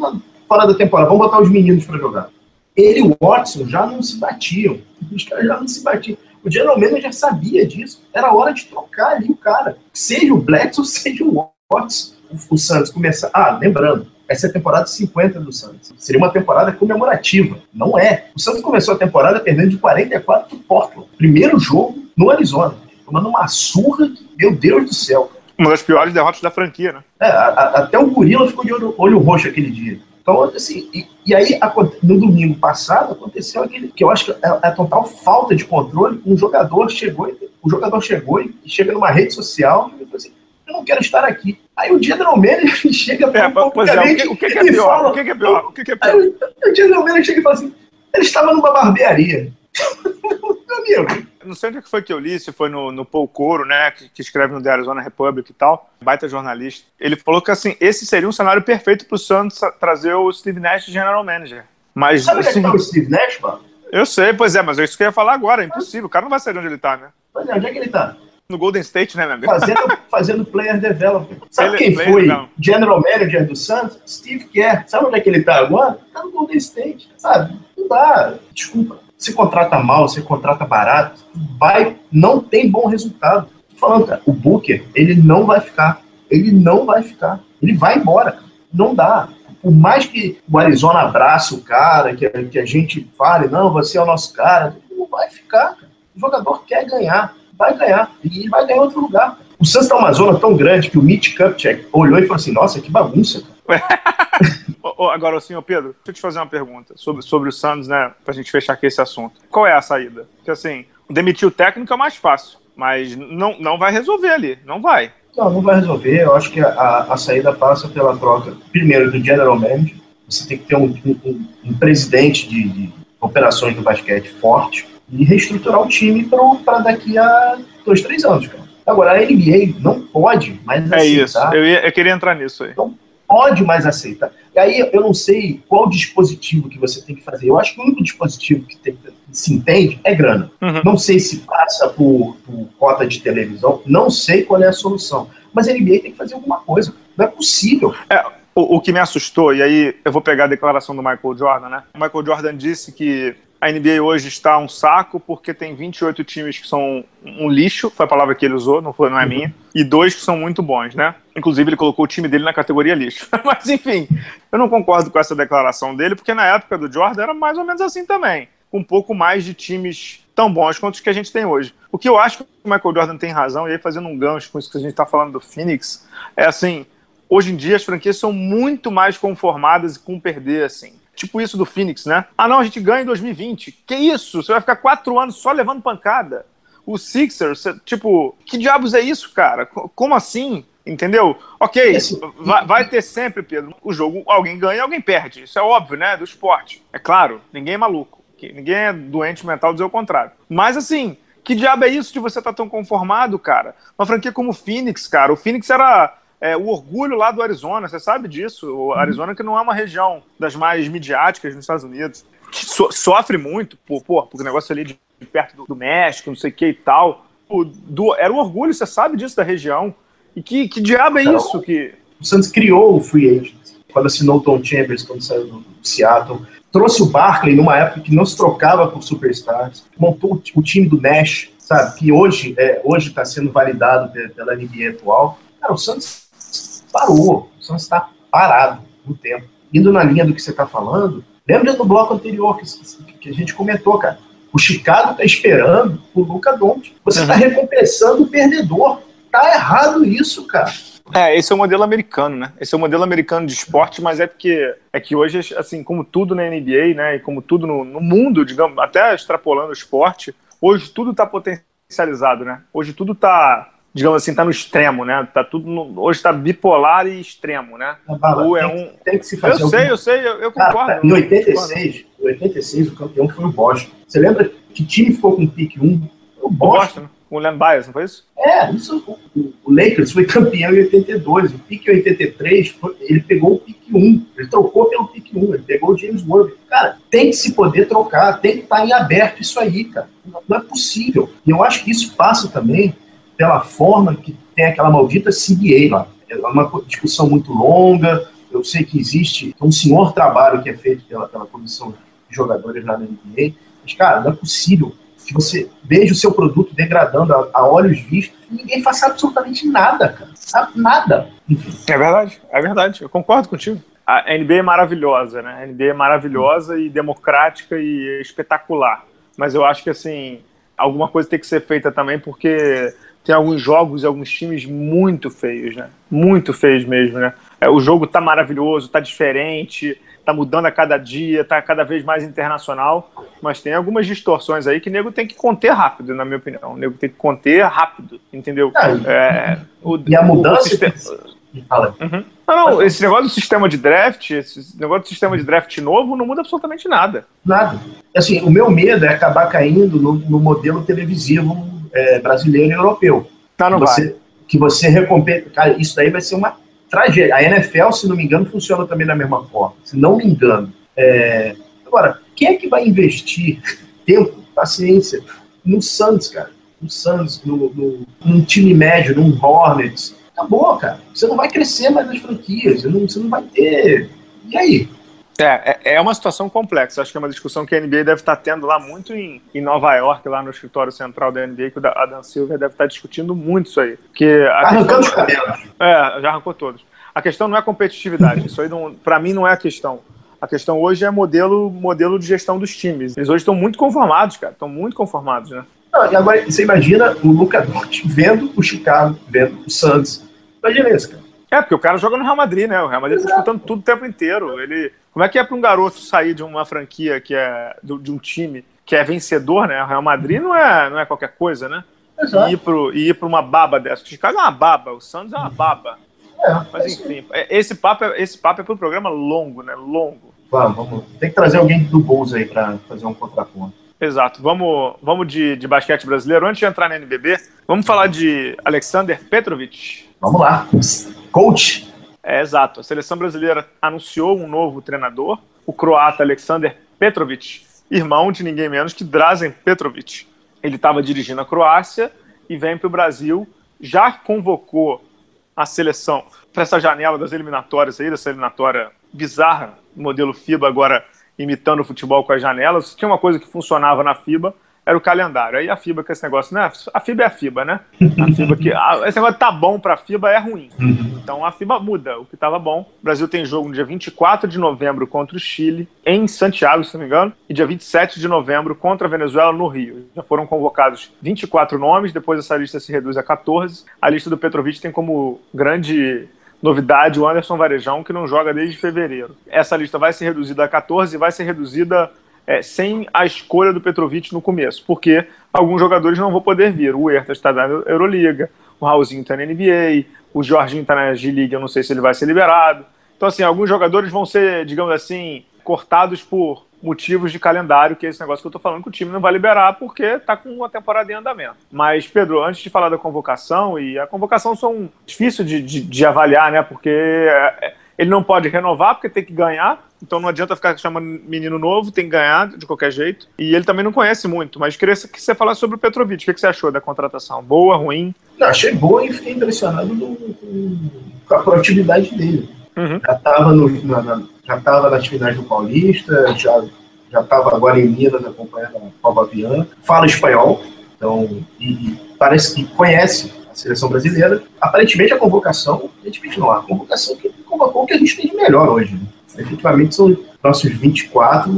Fora da temporada, vamos botar os meninos para jogar ele e o Watson já não se batiam. Os caras já não se batiam. O General Manager sabia disso. Era hora de trocar ali o cara. Seja o Bledsoe, seja o Watson. O, Santos começa. Ah, lembrando, essa é a temporada 50 do Santos. Seria uma temporada comemorativa. Não é. O Santos começou a temporada perdendo de 44 do Portland. Primeiro jogo no Arizona. Tomando uma surra, meu Deus do céu. Uma das piores derrotas da franquia, né? É, a, a, até o Gorila ficou de olho, olho roxo aquele dia. Então, assim, e, e, aí, no domingo passado, aconteceu aquele que eu acho que é a, é a total falta de controle. Um jogador chegou, o jogador chegou e chega numa rede social e falou assim: eu não quero estar aqui. Aí o General Manager chega é, pois é, o que, o que, é pior? Fala, o que, é pior? O que, é pior? Aí, o General Manager chega e fala assim: ele estava numa barbearia. Não sei onde é foi que eu li, se foi no, no Paul Coro, né, que, que escreve no The Arizona Republic e tal, baita jornalista. Ele falou que, assim, esse seria um cenário perfeito para o Santos trazer o Steve Nash de general manager. Mas, Sabe assim, onde é que tá o Steve Nash, mano? Eu sei, pois é, mas é isso que eu ia falar agora, é impossível. O cara não vai saber onde ele tá, né? Pois é, onde é que ele tá? No Golden State, né, meu amigo? Fazendo, fazendo player development. Sabe ele, quem foi não. general manager do Santos? Steve Kerr. Sabe onde é que ele tá agora? Tá no Golden State, sabe? Não dá. Desculpa se contrata mal, se contrata barato, vai, não tem bom resultado. Tô falando, cara, o Booker, ele não vai ficar. Ele não vai ficar. Ele vai embora. Não dá. Por mais que o Arizona abrace o cara, que, que a gente fale, não, você é o nosso cara, não vai ficar. Cara. O jogador quer ganhar, vai ganhar. E vai ganhar em outro lugar. O Santos tá uma zona tão grande que o Mitch Kupchak olhou e falou assim: nossa, que bagunça. Agora, senhor Pedro, deixa eu te fazer uma pergunta sobre, sobre o Santos, né? Pra gente fechar aqui esse assunto. Qual é a saída? Porque assim, demitir o técnico é mais fácil, mas não, não vai resolver ali, não vai. Não, não vai resolver. Eu acho que a, a saída passa pela troca, primeiro, do general manager. Você tem que ter um, um, um presidente de, de, operações do basquete forte e reestruturar o time para daqui a dois, três anos, cara. Agora, a NBA não pode mais É isso, eu, ia, eu queria entrar nisso aí. Não pode mais aceitar. E aí eu não sei qual dispositivo que você tem que fazer. Eu acho que o único dispositivo que, tem, que se entende é grana. Uhum. Não sei se passa por, por cota de televisão, não sei qual é a solução. Mas a NBA tem que fazer alguma coisa. Não é possível. É, o, o que me assustou, e aí eu vou pegar a declaração do Michael Jordan, né? O Michael Jordan disse que a NBA hoje está um saco porque tem 28 times que são um lixo, foi a palavra que ele usou, não, foi, não é uhum. minha, e dois que são muito bons, né? Inclusive, ele colocou o time dele na categoria lixo. Mas, enfim, eu não concordo com essa declaração dele, porque na época do Jordan era mais ou menos assim também. com um pouco mais de times tão bons quanto os que a gente tem hoje. O que eu acho que o Michael Jordan tem razão, e aí fazendo um gancho com isso que a gente está falando do Phoenix, é assim, hoje em dia as franquias são muito mais conformadas com perder, assim. Tipo isso do Phoenix, né? Ah, não, a gente ganha em 2020. Que isso? Você vai ficar quatro anos só levando pancada. O Sixers, tipo, que diabos é isso, cara? Como assim? Entendeu? Ok, vai, vai, ter sempre, Pedro, o jogo, alguém ganha alguém perde. Isso é óbvio, né? Do esporte. É claro, ninguém é maluco. Ninguém é doente mental dizer o contrário. Mas assim, que diabo é isso de você estar tá tão conformado, cara? Uma franquia como o Phoenix, cara. O Phoenix era é, o orgulho lá do Arizona, você sabe disso. O uhum. Arizona que não é uma região das mais midiáticas nos Estados Unidos. So, sofre muito, por, por, o negócio ali de, de perto do, do, México, não sei o que e tal. O, do, era um orgulho, você sabe disso da região. E que, que diabo é isso? Que... O Santos criou o Free Agent quando assinou o Tom Chambers, quando saiu do Seattle. Trouxe o Barkley numa época que não se trocava por superstars. Montou o time do Nash, sabe? Que hoje é, hoje está sendo validado pela NBA atual. Cara, o Santos parou. O Santos está parado no tempo. Indo na linha do que você está falando, lembra do bloco anterior que, que, a gente comentou, cara? O Chicago está esperando o Luca Doncic. Você está uhum. recompensando o perdedor. Tá errado isso, cara. É, esse é o modelo americano, né? Esse é o modelo americano de esporte, mas é porque é que hoje, assim, como tudo na NBA, né, e como tudo no, no mundo, digamos, até extrapolando o esporte, hoje tudo está potencializado, né? Hoje tudo está digamos assim, está no extremo, né? Tá tudo no, hoje está bipolar e extremo, né? Bala, Ou é tem, um... tem que se fazer. Eu sei, eu sei, eu, eu concordo. em 86, em 86 o campeão foi o Boston. Você lembra que time ficou com o pique 1? O Boston. O Boston com o Len Bias, não foi isso? É, isso, o, o, Lakers foi campeão em 82, o pique 83, foi, ele pegou o pique 1, ele trocou pelo pique 1, ele pegou o James Worthy. Cara, tem que se poder trocar, tem que estar em aberto isso aí, cara. Não é possível. E eu acho que isso passa também pela forma que tem aquela maldita CBA lá. É uma discussão muito longa, eu sei que existe um senhor trabalho que é feito pela, pela comissão de jogadores lá na NBA, mas, cara, não é possível que você veja o seu produto degradando a, a olhos vistos e ninguém faça absolutamente nada, cara. Sabe? Nada. Enfim. É verdade, é verdade. Eu concordo contigo. A NBA é maravilhosa, né? A NBA é maravilhosa e democrática e espetacular. Mas eu acho que, assim, alguma coisa tem que ser feita também, porque tem alguns jogos e alguns times muito feios, né? Muito feios mesmo, né? É, o jogo tá maravilhoso, tá diferente, tá mudando a cada dia, tá cada vez mais internacional, mas tem algumas distorções aí que o nego tem que conter rápido, na minha opinião. O nego tem que conter rápido, entendeu? é, o, e a mudança. O sistema... Fala. Uhum. Não, não, esse negócio do sistema de draft, esse negócio do sistema de draft novo não muda absolutamente nada. Nada. Assim, o meu medo é acabar caindo no, no modelo televisivo é, brasileiro e europeu. Tá, que você. Que você recompensa. Cara, isso daí vai ser uma tragédia. A NFL, se não me engano, funciona também da mesma forma. Se não me engano. É... Agora, quem é que vai investir tempo, paciência no Santos, cara? No Santos, no, no, num time médio, num Hornets. Acabou, cara. Você não vai crescer mais nas franquias. Você não, você não vai ter. E aí? É, é, é uma situação complexa. Acho que é uma discussão que a NBA deve estar tendo lá muito em, em Nova York, lá no escritório central da NBA, que o Adam Silver deve estar discutindo muito isso aí. Porque tá arrancando os cabelos. É, já arrancou todos. A questão não é competitividade. isso aí, para mim, não é a questão. A questão hoje é modelo, modelo de gestão dos times. Eles hoje estão muito conformados, cara. Estão muito conformados, né? Não, e agora, você imagina o Luca Doncic vendo o Chicago, vendo o Santos. Imagina isso, cara. É, porque o cara joga no Real Madrid, né? O Real Madrid está disputando tudo o tempo inteiro. Ele, como é que é para um garoto sair de uma franquia que é de um time que é vencedor, né? O Real Madrid não é, não é qualquer coisa, né? Exato. E ir, pro, ir para uma baba dessa. O Chicago é uma baba, o Santos é uma baba. É, Mas é enfim, é, esse papo, é, esse papo é para um programa longo, né? Longo. Vamos, vamos. Tem que trazer alguém do Bulls aí para fazer um contraponto. Exato. Vamos, vamos de, de basquete brasileiro. Antes de entrar na NBB, vamos falar de Alexander Petrovic. Vamos lá. Coach. É, exato. A seleção brasileira anunciou um novo treinador, o croata Alexander Petrovic, irmão de ninguém menos que Drazen Petrovic. Ele estava dirigindo a Croácia e vem para o Brasil, já convocou a seleção para essa janela das eliminatórias aí, dessa eliminatória bizarra, modelo FIBA agora imitando o futebol com as janelas. Tinha uma coisa que funcionava na FIBA, era o calendário. Aí a FIBA com esse negócio, né? A FIBA é a FIBA, né? A FIBA que. A, esse negócio tá bom pra FIBA é ruim. Uhum. Então a FIBA muda o que tava bom. O Brasil tem jogo no dia 24 de novembro contra o Chile, em Santiago, se não me engano, e dia 27 de novembro contra a Venezuela no Rio. Já foram convocados 24 nomes, depois essa lista se reduz a 14. A lista do Petrovic tem como grande novidade o Anderson Varejão, que não joga desde fevereiro. Essa lista vai ser reduzida a 14 e vai ser reduzida é, sem a escolha do Petrovic no começo, porque alguns jogadores não vão poder vir. O Hertas está na Euroliga, o Raulzinho está na NBA, o Jorginho está na G-League, eu não sei se ele vai ser liberado. Então, assim, alguns jogadores vão ser, digamos assim, cortados por motivos de calendário, que é esse negócio que eu tô falando que o time não vai liberar porque tá com uma temporada em andamento. Mas, Pedro, antes de falar da convocação, e a convocação são difícil de, de, de avaliar, né? Porque é, ele não pode renovar porque tem que ganhar, então não adianta ficar chamando menino novo, tem que ganhar de qualquer jeito. E ele também não conhece muito, mas queria que você falasse sobre o Petrovic. O que você achou da contratação? Boa, ruim? Não, achei boa e fiquei impressionado do, com a proatividade dele. Uhum. Já estava na, já tava nas finais do Paulista, já já estava agora em Minas acompanhando a Copa Viana, fala espanhol, então, e parece que conhece a seleção brasileira. Aparentemente a convocação, a gente não, a convocação que convocou o que a gente tem de melhor hoje. Né? Efetivamente são nossos 24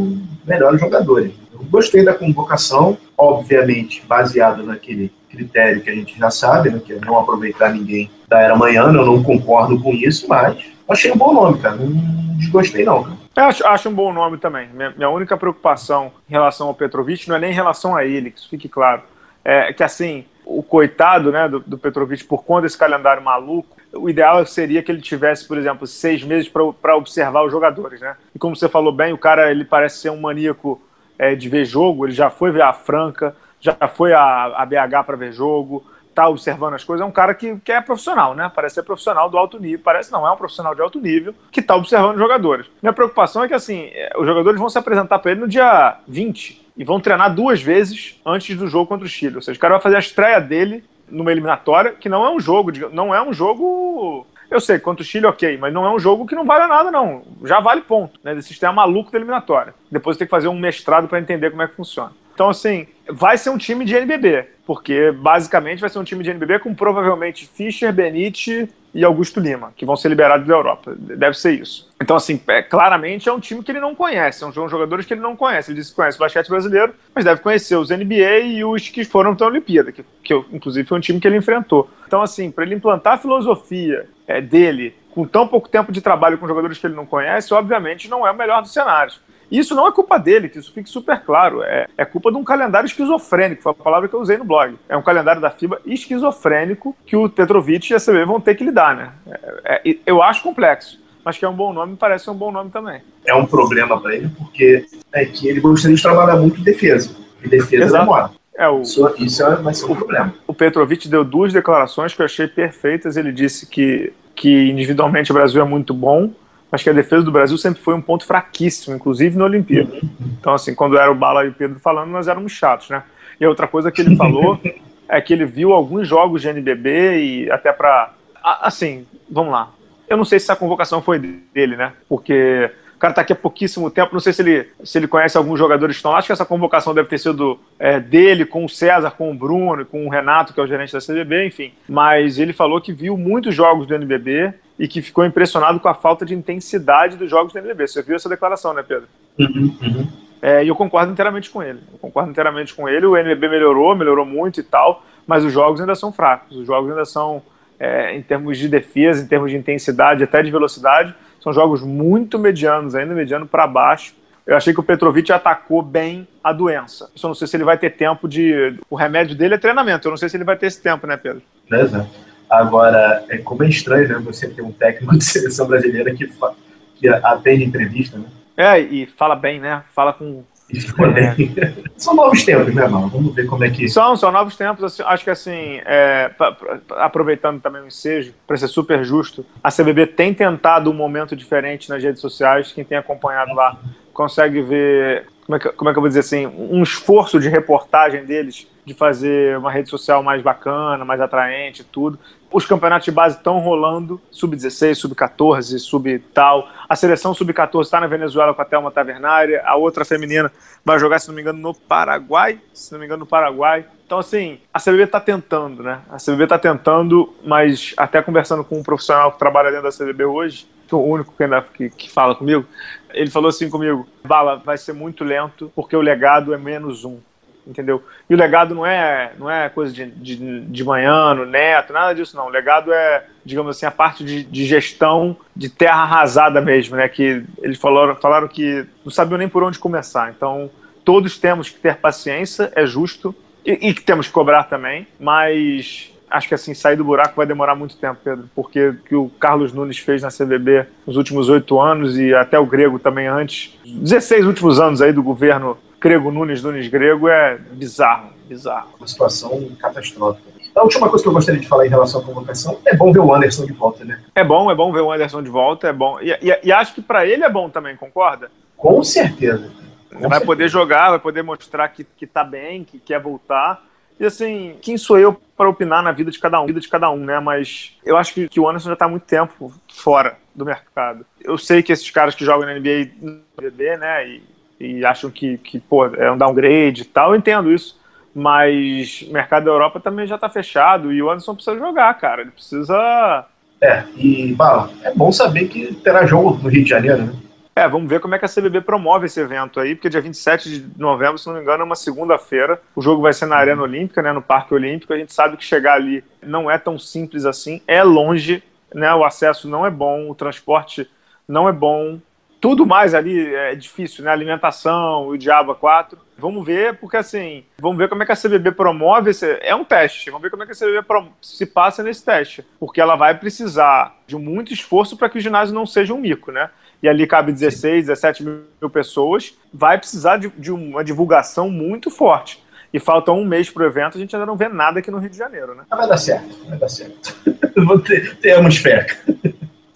melhores jogadores. Eu gostei da convocação, obviamente baseado naquele critério que a gente já sabe, né, que é não aproveitar ninguém da era amanhã, eu não concordo com isso, mas achei um bom nome, cara. Não desgostei, não, cara. Eu acho, acho um bom nome também. Minha, minha, única preocupação em relação ao Petrovic não é nem em relação a ele, que isso fique claro. É que, assim, o coitado né, do, do Petrovic, por conta desse calendário maluco, o ideal seria que ele tivesse, por exemplo, seis meses para observar os jogadores, né? E como você falou bem, o cara ele parece ser um maníaco é, de ver jogo, ele já foi ver a Franca, já foi a, a BH para ver jogo, tá observando as coisas, é um cara que, que é profissional, né? Parece ser profissional do alto nível, parece não, é um profissional de alto nível que tá observando os jogadores. Minha preocupação é que, assim, é, os jogadores vão se apresentar para ele no dia 20 e vão treinar duas vezes antes do jogo contra o Chile. Ou seja, o cara vai fazer a estreia dele numa eliminatória, que não é um jogo, não é um jogo eu sei, contra o Chile, ok, mas não é um jogo que não vale nada, não. Já vale ponto, né? Desse sistema maluco da eliminatória. Depois tem que fazer um mestrado para entender como é que funciona. Então, assim, vai ser um time de NBB, porque basicamente vai ser um time de NBB com provavelmente Fischer, Benite e Augusto Lima, que vão ser liberados da Europa. Deve ser isso. Então, assim, é, claramente é um time que ele não conhece, são jogadores que ele não conhece. Ele disse que conhece o basquete brasileiro, mas deve conhecer os NBA e os que foram para a Olimpíada, que, que inclusive foi um time que ele enfrentou. Então, assim, para ele implantar a filosofia é, dele com tão pouco tempo de trabalho com jogadores que ele não conhece, obviamente não é o melhor dos cenários. Isso não é culpa dele, que isso fique super claro. É, é culpa de um calendário esquizofrênico, foi a palavra que eu usei no blog. É um calendário da FIBA esquizofrênico que o Petrovic e a CB vão ter que lidar, né? É, é, eu acho complexo, mas que é um bom nome, parece ser um bom nome também. É um problema para ele, porque é que ele gostaria de trabalhar muito em defesa. E defesa Exato. demora. É, o, isso, isso é, vai ser um o, problema. O Petrovic deu duas declarações que eu achei perfeitas. Ele disse que, que individualmente o Brasil é muito bom, Acho que a defesa do Brasil sempre foi um ponto fraquíssimo, inclusive na Olimpíada. Então, assim, quando era o Bala e o Pedro falando, nós éramos chatos, né? E a outra coisa que ele falou é que ele viu alguns jogos de NBB e até para. Assim, vamos lá. Eu não sei se essa convocação foi dele, né? Porque o cara está aqui há pouquíssimo tempo, não sei se ele, se ele conhece alguns jogadores que estão lá. Acho que essa convocação deve ter sido é, dele, com o César, com o Bruno, com o Renato, que é o gerente da CBB, enfim. Mas ele falou que viu muitos jogos do NBB e que ficou impressionado com a falta de intensidade dos jogos do NBB. Você viu essa declaração, né, Pedro? Uhum, uhum. É, e eu concordo inteiramente com ele. Eu concordo inteiramente com ele. O NBB melhorou, melhorou muito e tal, mas os jogos ainda são fracos. Os jogos ainda são, é, em termos de defesa, em termos de intensidade, até de velocidade, são jogos muito medianos, ainda mediano para baixo. Eu achei que o Petrovic atacou bem a doença. Eu só não sei se ele vai ter tempo de. O remédio dele é treinamento. Eu não sei se ele vai ter esse tempo, né, Pedro? Exato. Agora, é como é estranho, né? Você ter um técnico de seleção brasileira que, que atende entrevista, né? É, e fala bem, né? Fala com é. São novos tempos, né, mano? Vamos ver como é que. São, são novos tempos. Assim, acho que, assim, é, pra, pra, aproveitando também o ensejo, para ser super justo, a CBB tem tentado um momento diferente nas redes sociais. Quem tem acompanhado lá consegue ver. Como é, que, como é que eu vou dizer assim? Um esforço de reportagem deles de fazer uma rede social mais bacana, mais atraente, tudo. Os campeonatos de base estão rolando, sub-16, sub-14, sub-tal. A seleção sub-14 está na Venezuela com a Thelma Tavernari, a outra feminina vai jogar, se não me engano, no Paraguai, se não me engano, no Paraguai. Então, assim, a CBB está tentando, né? A CBB está tentando, mas até conversando com um profissional que trabalha dentro da CBB hoje, é o único que, ainda, que, que fala comigo, ele falou assim comigo: Bala, vai ser muito lento porque o legado é menos um entendeu? E o legado não é, não é coisa de, de, de manhã, no neto, nada disso não. O legado é, digamos assim, a parte de, de gestão de terra arrasada mesmo, né? Que eles falaram, falaram que não sabiam nem por onde começar. Então, todos temos que ter paciência, é justo, e, que temos que cobrar também, mas acho que assim, sair do buraco vai demorar muito tempo, Pedro, porque o que o Carlos Nunes fez na CBB nos últimos oito anos e até o Grego também antes, 16 últimos anos aí do governo Grego Nunes, Nunes Grego, é bizarro, bizarro. Uma situação catastrófica. A última coisa que eu gostaria de falar em relação à convocação é bom ver o Anderson de volta, né? É bom, é bom ver o Anderson de volta, é bom. E, e, e acho que para ele é bom também, concorda? Com certeza. Com vai certeza. poder jogar, vai poder mostrar que, que tá bem, que quer voltar. E assim, quem sou eu para opinar na vida de cada um, vida de cada um, né? Mas eu acho que, que o Anderson já está há muito tempo fora do mercado. Eu sei que esses caras que jogam na NBA, né? E e acham que, que pô, é um downgrade e tal, eu entendo isso. Mas o mercado da Europa também já está fechado e o Anderson precisa jogar, cara. Ele precisa. É, e bah, é bom saber que terá jogo no Rio de Janeiro, né? É, vamos ver como é que a CBB promove esse evento aí, porque dia 27 de novembro, se não me engano, é uma segunda-feira. O jogo vai ser na Arena Olímpica, né, no Parque Olímpico. A gente sabe que chegar ali não é tão simples assim, é longe, né, o acesso não é bom, o transporte não é bom, tudo mais ali é difícil, né? Alimentação, o Diabo 4. Vamos ver, porque assim, vamos ver como é que a CBB promove esse. É um teste, vamos ver como é que a CBB se passa nesse teste. Porque ela vai precisar de muito esforço para que o ginásio não seja um mico, né? E ali cabe 16, 17 mil pessoas. Vai precisar de, de uma divulgação muito forte. E falta um mês para o evento, a gente ainda não vê nada aqui no Rio de Janeiro, né? vai dar certo, vai dar certo. Temos fé.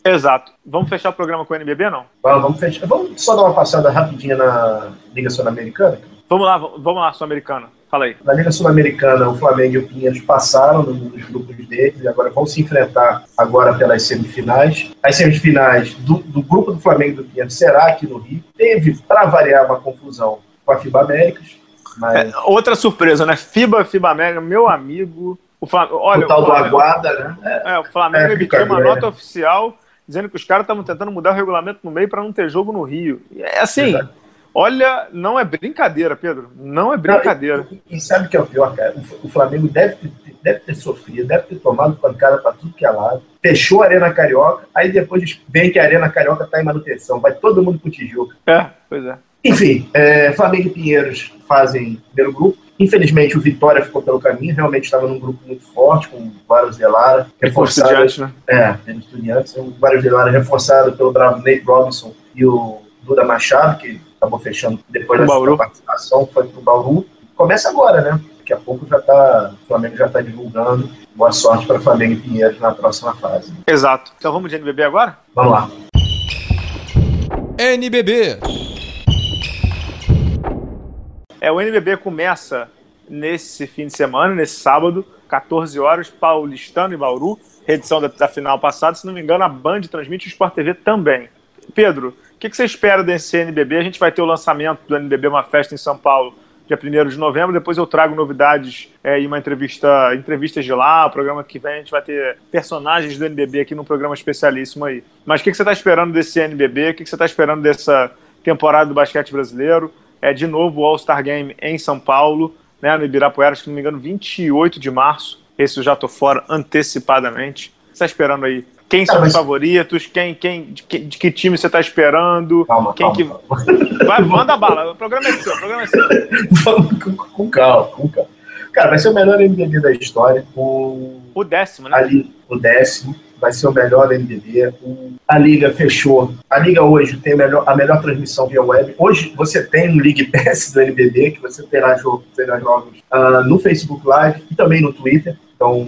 Exato. Vamos fechar o programa com o NBB, não? Vamos, vamos fechar. Vamos só dar uma passada rapidinha na Liga Sul-Americana? Vamos lá, vamos lá, Sul-Americana. Fala aí. Na Liga Sul-Americana, o Flamengo e o Pinheiros passaram nos grupos deles e agora vão se enfrentar agora pelas semifinais. As semifinais do, do grupo do Flamengo e do Pinheiros será aqui no Rio. Teve, para variar, uma confusão com a FIBA Américas. Mas... É, outra surpresa, né? FIBA, FIBA América, meu amigo. O Flamengo, olha, o tal o Flamengo, do Aguada, né? É, é o Flamengo é, emitiu uma nota oficial dizendo que os caras estavam tentando mudar o regulamento no meio para não ter jogo no Rio. É assim, Exato. olha, não é brincadeira, Pedro. Não é brincadeira. Não, e, e, sabe o que é o pior, cara? O, o Flamengo deve ter, deve ter sofrido, deve ter tomado pancada para tudo que é lado. Fechou a Arena Carioca, aí depois vem que a Arena Carioca está em manutenção. Vai todo mundo pro Tijuca. É, pois é. Enfim, é, Flamengo e Pinheiros fazem primeiro grupo. Infelizmente, o Vitória ficou pelo caminho. Realmente estava num grupo muito forte, com vários Delara. Reforçado, estudiantes, né? É, estudiantes. Vários Delara reforçado pelo bravo Nate Robinson e o Duda Machado, que acabou fechando depois da participação, foi pro Bauru. Começa agora, né? Daqui a pouco já tá, o Flamengo já está divulgando. Boa sorte para Flamengo e Pinheiros na próxima fase. Exato. Então vamos de NBB agora? Vamos lá. NBB. É, o NBB começa nesse fim de semana, nesse sábado, 14 horas, Paulistano e Bauru, reedição da, da, final passada. Se não me engano, a Band transmite o Sport TV também. Pedro, o que, que, você espera desse NBB? A gente vai ter o lançamento do NBB, uma festa em São Paulo, dia 1 de novembro. Depois eu trago novidades é, e uma entrevista, entrevistas de lá. O programa que vem a gente vai ter personagens do NBB aqui num programa especialíssimo aí. Mas o que, que você está esperando desse NBB? O que, que você está esperando dessa temporada do basquete brasileiro? É de novo o All-Star Game em São Paulo, né, no Ibirapuera, que não me engano, 28 de março. Esse eu já tô fora antecipadamente. Você está esperando aí? Quem são os favoritos? Quem, quem, de, que, de que time você está esperando? Calma, quem calma, que... Calma. Vai, manda bala. O programa é seu, o programa é seu. Vamos com, com calma, com calma. Cara, vai ser o melhor MDB da história. O, o décimo, né? Ali, o décimo vai ser o melhor da NBB. A liga fechou. A liga hoje tem a melhor, a melhor transmissão via web. Hoje você tem um League Pass do NBB, que você terá, jogo, terá jogos uh, no Facebook Live e também no Twitter. Então,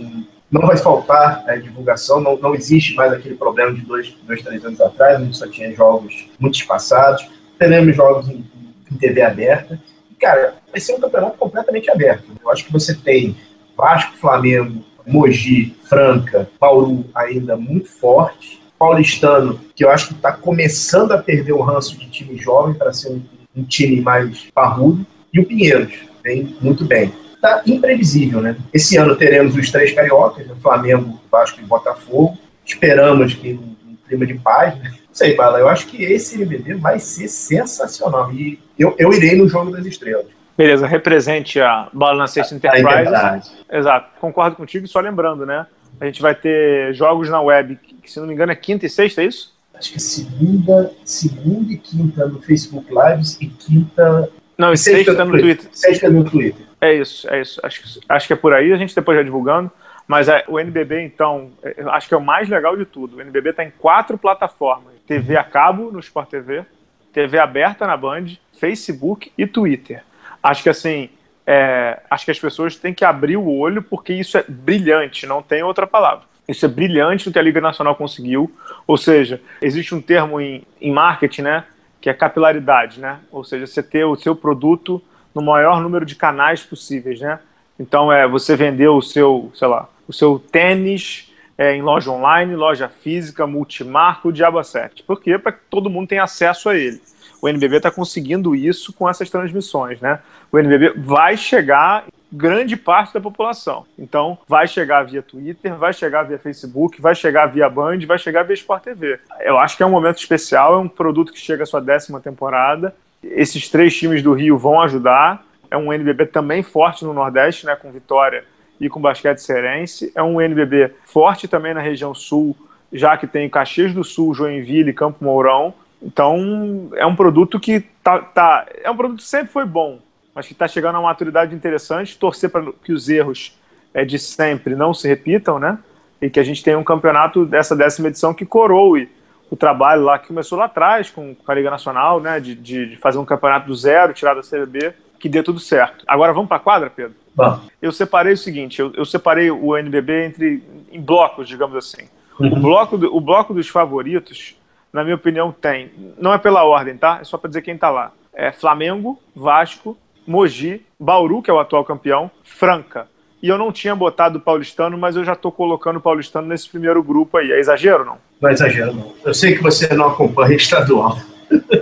não vai faltar a divulgação, não, não existe mais aquele problema de dois, dois, três anos atrás, onde só tinha jogos muito espaçados. Teremos jogos em, em TV aberta. cara, vai ser um campeonato completamente aberto. Eu acho que você tem Vasco, Flamengo, Mogi, Franca, Bauru ainda muito forte. Paulistano, que eu acho que está começando a perder o ranço de time jovem para ser um, um, time mais parrudo. E o Pinheiros, vem muito bem. Está imprevisível, né? Esse ano teremos os três cariocas, né? Flamengo, Vasco e Botafogo. Esperamos que um, clima de paz, né? Não sei, Bala, eu acho que esse NBB vai ser sensacional. E eu, eu irei no Jogo das Estrelas. Beleza, represente a Bala na Sexta Enterprise. Exato, concordo contigo, só lembrando, né? A gente vai ter jogos na web, que se não me engano é quinta e sexta, é isso? Acho que é segunda, segunda e quinta no Facebook Lives e quinta. Não, e sexta, sexta no Twitter. Twitter. Sexta no Twitter. É isso, é isso. Acho, acho que é por aí, a gente depois já divulgando. Mas é, o NBB, então, é, acho que é o mais legal de tudo. O NBB está em quatro plataformas: TV a cabo no Sport TV, TV aberta na Band, Facebook e Twitter acho que assim, é, acho que as pessoas têm que abrir o olho porque isso é brilhante, não tem outra palavra. Isso é brilhante o que a Liga Nacional conseguiu. Ou seja, existe um termo em, em marketing, né, que é capilaridade, né? Ou seja, você ter o seu produto no maior número de canais possíveis, né? Então é você vender o seu, sei lá, o seu tênis é, em loja online, loja física, multimarca, o Diabo 7. Por quê? Para que todo mundo tenha acesso a ele o NBB está conseguindo isso com essas transmissões, né? O NBB vai chegar grande parte da população. Então, vai chegar via Twitter, vai chegar via Facebook, vai chegar via Band, vai chegar via Sport TV. Eu acho que é um momento especial, é um produto que chega à sua décima temporada. Esses três times do Rio vão ajudar. É um NBB também forte no Nordeste, né, com Vitória e com Basquete Serense. É um NBB forte também na região Sul, já que tem Caxias do Sul, Joinville e Campo Mourão. Então, é um produto que tá, tá é um produto que sempre foi bom, mas que está chegando a uma maturidade interessante. Torcer para que os erros é, de sempre não se repitam, né? E que a gente tenha um campeonato dessa décima edição que coroe o trabalho lá que começou lá atrás com a Liga Nacional, né? De, de, de fazer um campeonato do zero, tirar da CBB, que dê tudo certo. Agora vamos para a quadra, Pedro? Bom. Eu separei o seguinte: eu, eu separei o NBB entre em blocos, digamos assim. Uhum. O, bloco do, o bloco dos favoritos na minha opinião, tem. Não é pela ordem, tá? É só para dizer quem tá lá. É Flamengo, Vasco, Mogi, Bauru, que é o atual campeão, Franca. E eu não tinha botado o paulistano, mas eu já estou colocando o paulistano nesse primeiro grupo aí. É exagero não? Não é exagero, não. Eu sei que você não acompanha estadual.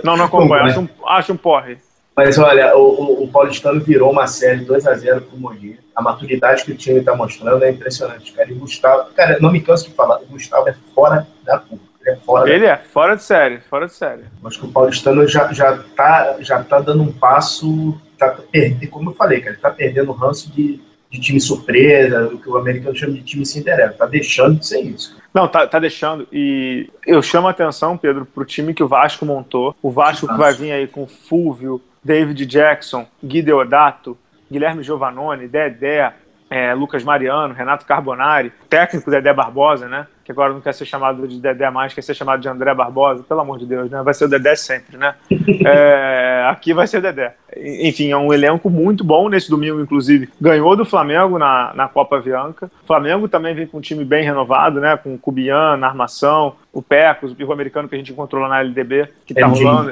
Não, não acompanha. acho, um, acho um porre. Mas olha, o, o, o paulistano virou uma série 2 a 0 pro Mogi. A maturidade que o time está mostrando é impressionante, cara. E Gustavo, cara, não me canso de falar, o Gustavo é fora da curva. Ele é fora. Ele é fora de série, fora de série. Acho que o paulistano já, já, tá, já tá dando um passo. Tá perdendo, como eu falei, cara, ele tá perdendo o ranço de, de time surpresa, o que o americano chama de time Cinderela. Tá deixando de ser isso. Não, tá, tá deixando. E eu chamo a atenção, Pedro, pro time que o Vasco montou. O Vasco que vai vir aí com Fulvio, David Jackson, Gui Deodato, Guilherme Giovannone, Dedé, é, Lucas Mariano, Renato Carbonari, técnico Dedé Barbosa, né? Que agora não quer ser chamado de Dedé mais, quer ser chamado de André Barbosa, pelo amor de Deus, né? Vai ser o Dedé sempre, né? É, aqui vai ser o Dedé. Enfim, é um elenco muito bom nesse domingo, inclusive. Ganhou do Flamengo na, na Copa Avianca. O Flamengo também vem com um time bem renovado, né? Com o Cubian na armação, o Pecos, o pivo americano que a gente encontrou lá na LDB, que tá rolando.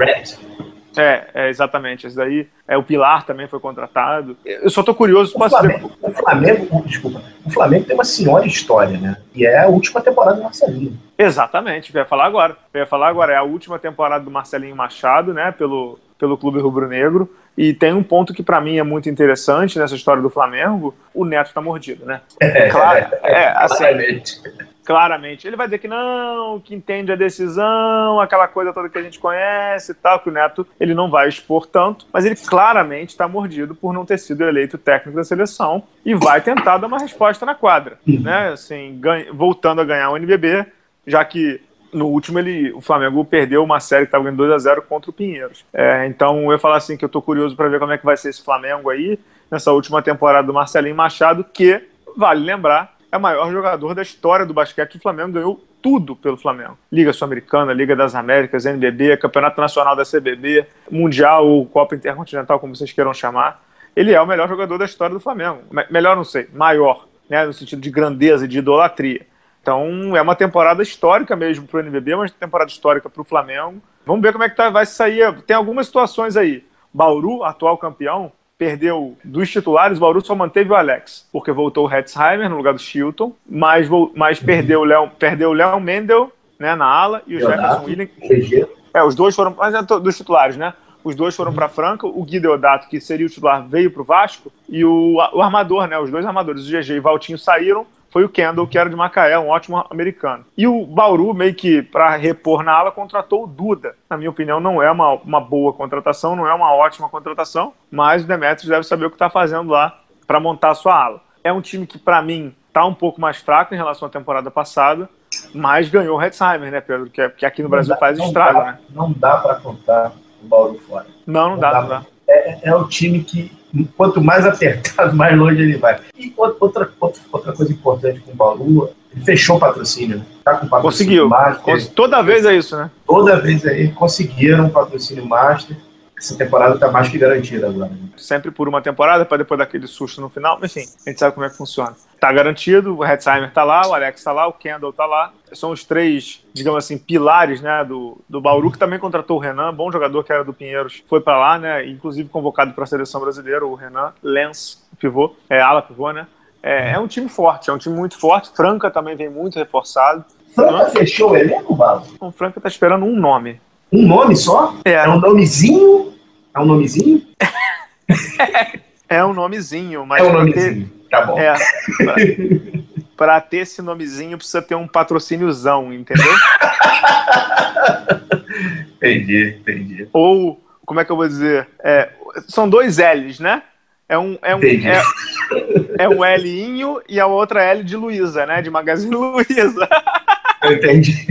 É, é, exatamente. Esse daí, é, o Pilar também foi contratado. Eu só tô curioso. O Flamengo, dizer... o Flamengo, desculpa, o Flamengo tem uma senhora história, né? E é a última temporada do Marcelinho. Exatamente, eu ia falar agora. Eu ia falar agora, é a última temporada do Marcelinho Machado, né? Pelo, pelo Clube Rubro Negro. E tem um ponto que para mim é muito interessante nessa história do Flamengo: o Neto tá mordido, né? É, claro, é, assim, claramente. Claramente. Ele vai dizer que não, que entende a decisão, aquela coisa toda que a gente conhece e tal, que o Neto ele não vai expor tanto, mas ele claramente está mordido por não ter sido eleito técnico da seleção e vai tentar dar uma resposta na quadra, né? Assim, ganha, voltando a ganhar o NBB, já que no último ele, o Flamengo perdeu uma série que estava ganhando 2 a 0 contra o Pinheiros. É, então eu falar assim que eu estou curioso para ver como é que vai ser esse Flamengo aí nessa última temporada do Marcelinho Machado, que vale lembrar é o maior jogador da história do basquete. O Flamengo ganhou tudo pelo Flamengo. Liga Sul-Americana, Liga das Américas, NBB, Campeonato Nacional da CBB, Mundial ou Copa Intercontinental, como vocês queiram chamar. Ele é o melhor jogador da história do Flamengo. Melhor não sei, maior, né, no sentido de grandeza, de idolatria. Então é uma temporada histórica mesmo para o NBB, uma temporada histórica para o Flamengo. Vamos ver como é que tá, vai sair. Tem algumas situações aí. Bauru, atual campeão, perdeu dos titulares, o Bauru só manteve o Alex, porque voltou o Hetzheimer no lugar do Chilton, mas, mas uhum. perdeu o Léo perdeu o Léo Mendel né, na ala e o Jefferson Williams. É, os dois foram, mas é dos titulares, né? Os dois foram para Franca, o Gui Deodato, que seria o titular, veio para o Vasco, e o, o armador, né? Os dois armadores, o GG e o Valtinho, saíram. Foi o Kendall, que era de Macaé, um ótimo americano. E o Bauru, meio que para repor na ala, contratou o Duda. Na minha opinião, não é uma, uma boa contratação, não é uma ótima contratação, mas o Demetrius deve saber o que está fazendo lá para montar a sua ala. É um time que, para mim, está um pouco mais fraco em relação à temporada passada, mas ganhou o Hetzheimer, né, Pedro? Que, é, que aqui no não Brasil dá, faz estrago, né? Não dá para contar o Bauru fora. Não, não, não dá, dá, não dá. É, é o time que, quanto mais apertado, mais longe ele vai. E outra, outra, outra coisa importante com o Bauru, ele fechou o patrocínio. Né? Tá com patrocínio Conseguiu. Master. Toda vez é isso, né? Toda vez aí conseguiram o patrocínio Master essa temporada está mais que garantida agora. Né? Sempre por uma temporada, para depois daquele susto no final. Enfim, a gente sabe como é que funciona. Está garantido, o Hetzheimer está lá, o Alex está lá, o Kendall está lá. São os três, digamos assim, pilares né, do, do Bauru, que também contratou o Renan, bom jogador que era do Pinheiros, foi para lá, né? Inclusive convocado para a seleção brasileira, o Renan Lenz, pivô, é ala pivô, né? É, é, um time forte, é um time muito forte. Franca também vem muito reforçado. Franca fechou o elenco, Balo? O Franca está esperando um nome. Um nome só? É, é um nomezinho é um nomezinho? é um nomezinho, mas. É um nomezinho, ter... tá bom. É, pra, pra, ter esse nomezinho precisa ter um patrocíniozão, entendeu? entendi, entendi. Ou, como é que eu vou dizer? É, são dois L's, né? É um, é um, é, é um Linho e a outra L de Luiza, né? De Magazine Luiza. Eu entendi.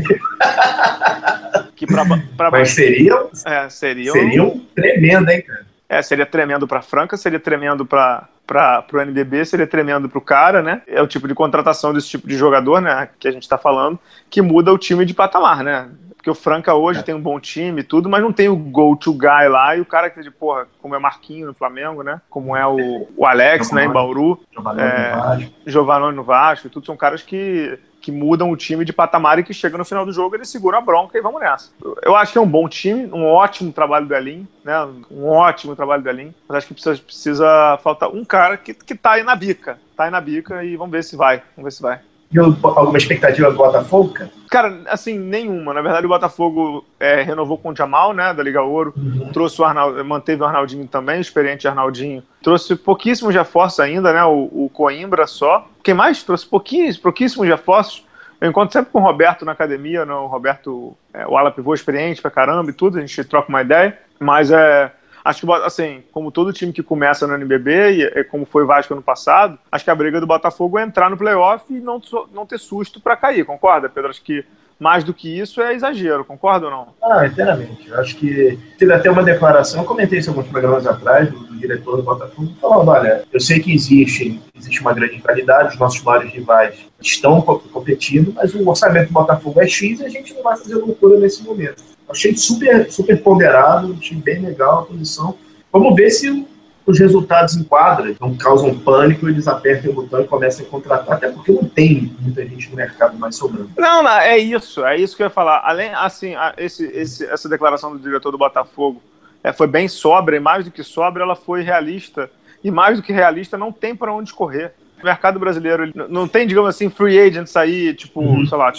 Que pra, pra Mas seriam, é, seriam, seriam tremendo, hein, cara? É, seria tremendo para Franca, seria tremendo para para o NBB, seria tremendo para o cara, né? É o tipo de contratação desse tipo de jogador, né? Que a gente está falando, que muda o time de patamar, né? Porque o Franca hoje é. tem um bom time e tudo, mas não tem o go-to guy lá. E o cara que, de porra, como é Marquinho no Flamengo, né? Como é o, o Alex, né? Em Bauru. Giovanni é, no Vasco. Giovanni no Vasco. E tudo são caras que que mudam o time de patamar e que chega no final do jogo eles seguram a bronca e vamos nessa. Eu acho que é um bom time, um ótimo trabalho do Elin, né? Um ótimo trabalho do Elin. Mas acho que precisa, precisa faltar um cara que, que tá aí na bica. Tá aí na bica e vamos ver se vai. Vamos ver se vai. E alguma expectativa do Botafogo, cara? Cara, assim, nenhuma. Na verdade, o Botafogo é, renovou com o Jamal, né, da Liga Ouro. Uhum. Trouxe o Arnaldo, manteve o Arnaldinho também, experiente Arnaldinho. Trouxe pouquíssimos reforços ainda, né, o, o Coimbra só. Quem mais? Trouxe pouquíssimos, pouquíssimos reforços. Eu encontro sempre com o Roberto na academia, né, o Roberto, é, o ala pivô experiente pra caramba e tudo, a gente troca uma ideia. Mas é, Acho que, assim, como todo time que começa no NBB, e é como foi o Vasco ano passado, acho que a briga do Botafogo é entrar no playoff e não, não ter susto para cair, concorda, Pedro? Acho que mais do que isso é exagero, concorda ou não? Ah, inteiramente. Acho que teve até uma declaração, eu comentei isso alguns programas atrás, do, do diretor do Botafogo, falando, olha, eu sei que existe, existe uma grande rivalidade, os nossos maiores rivais estão competindo, mas o orçamento do Botafogo é X e a gente não vai fazer loucura nesse momento. Achei super, super ponderado, achei bem legal a posição. Vamos ver se os resultados enquadram, não causam pânico, eles apertem o botão e começam a contratar, até porque não tem muita gente no mercado mais sobrando. Não, não é isso, é isso que eu ia falar. Além, assim, esse, esse, essa declaração do diretor do Botafogo é, foi bem sobra, e mais do que sobra, ela foi realista. E mais do que realista, não tem para onde correr. O mercado brasileiro não tem, digamos assim, free agents aí, tipo, uhum. sei lá,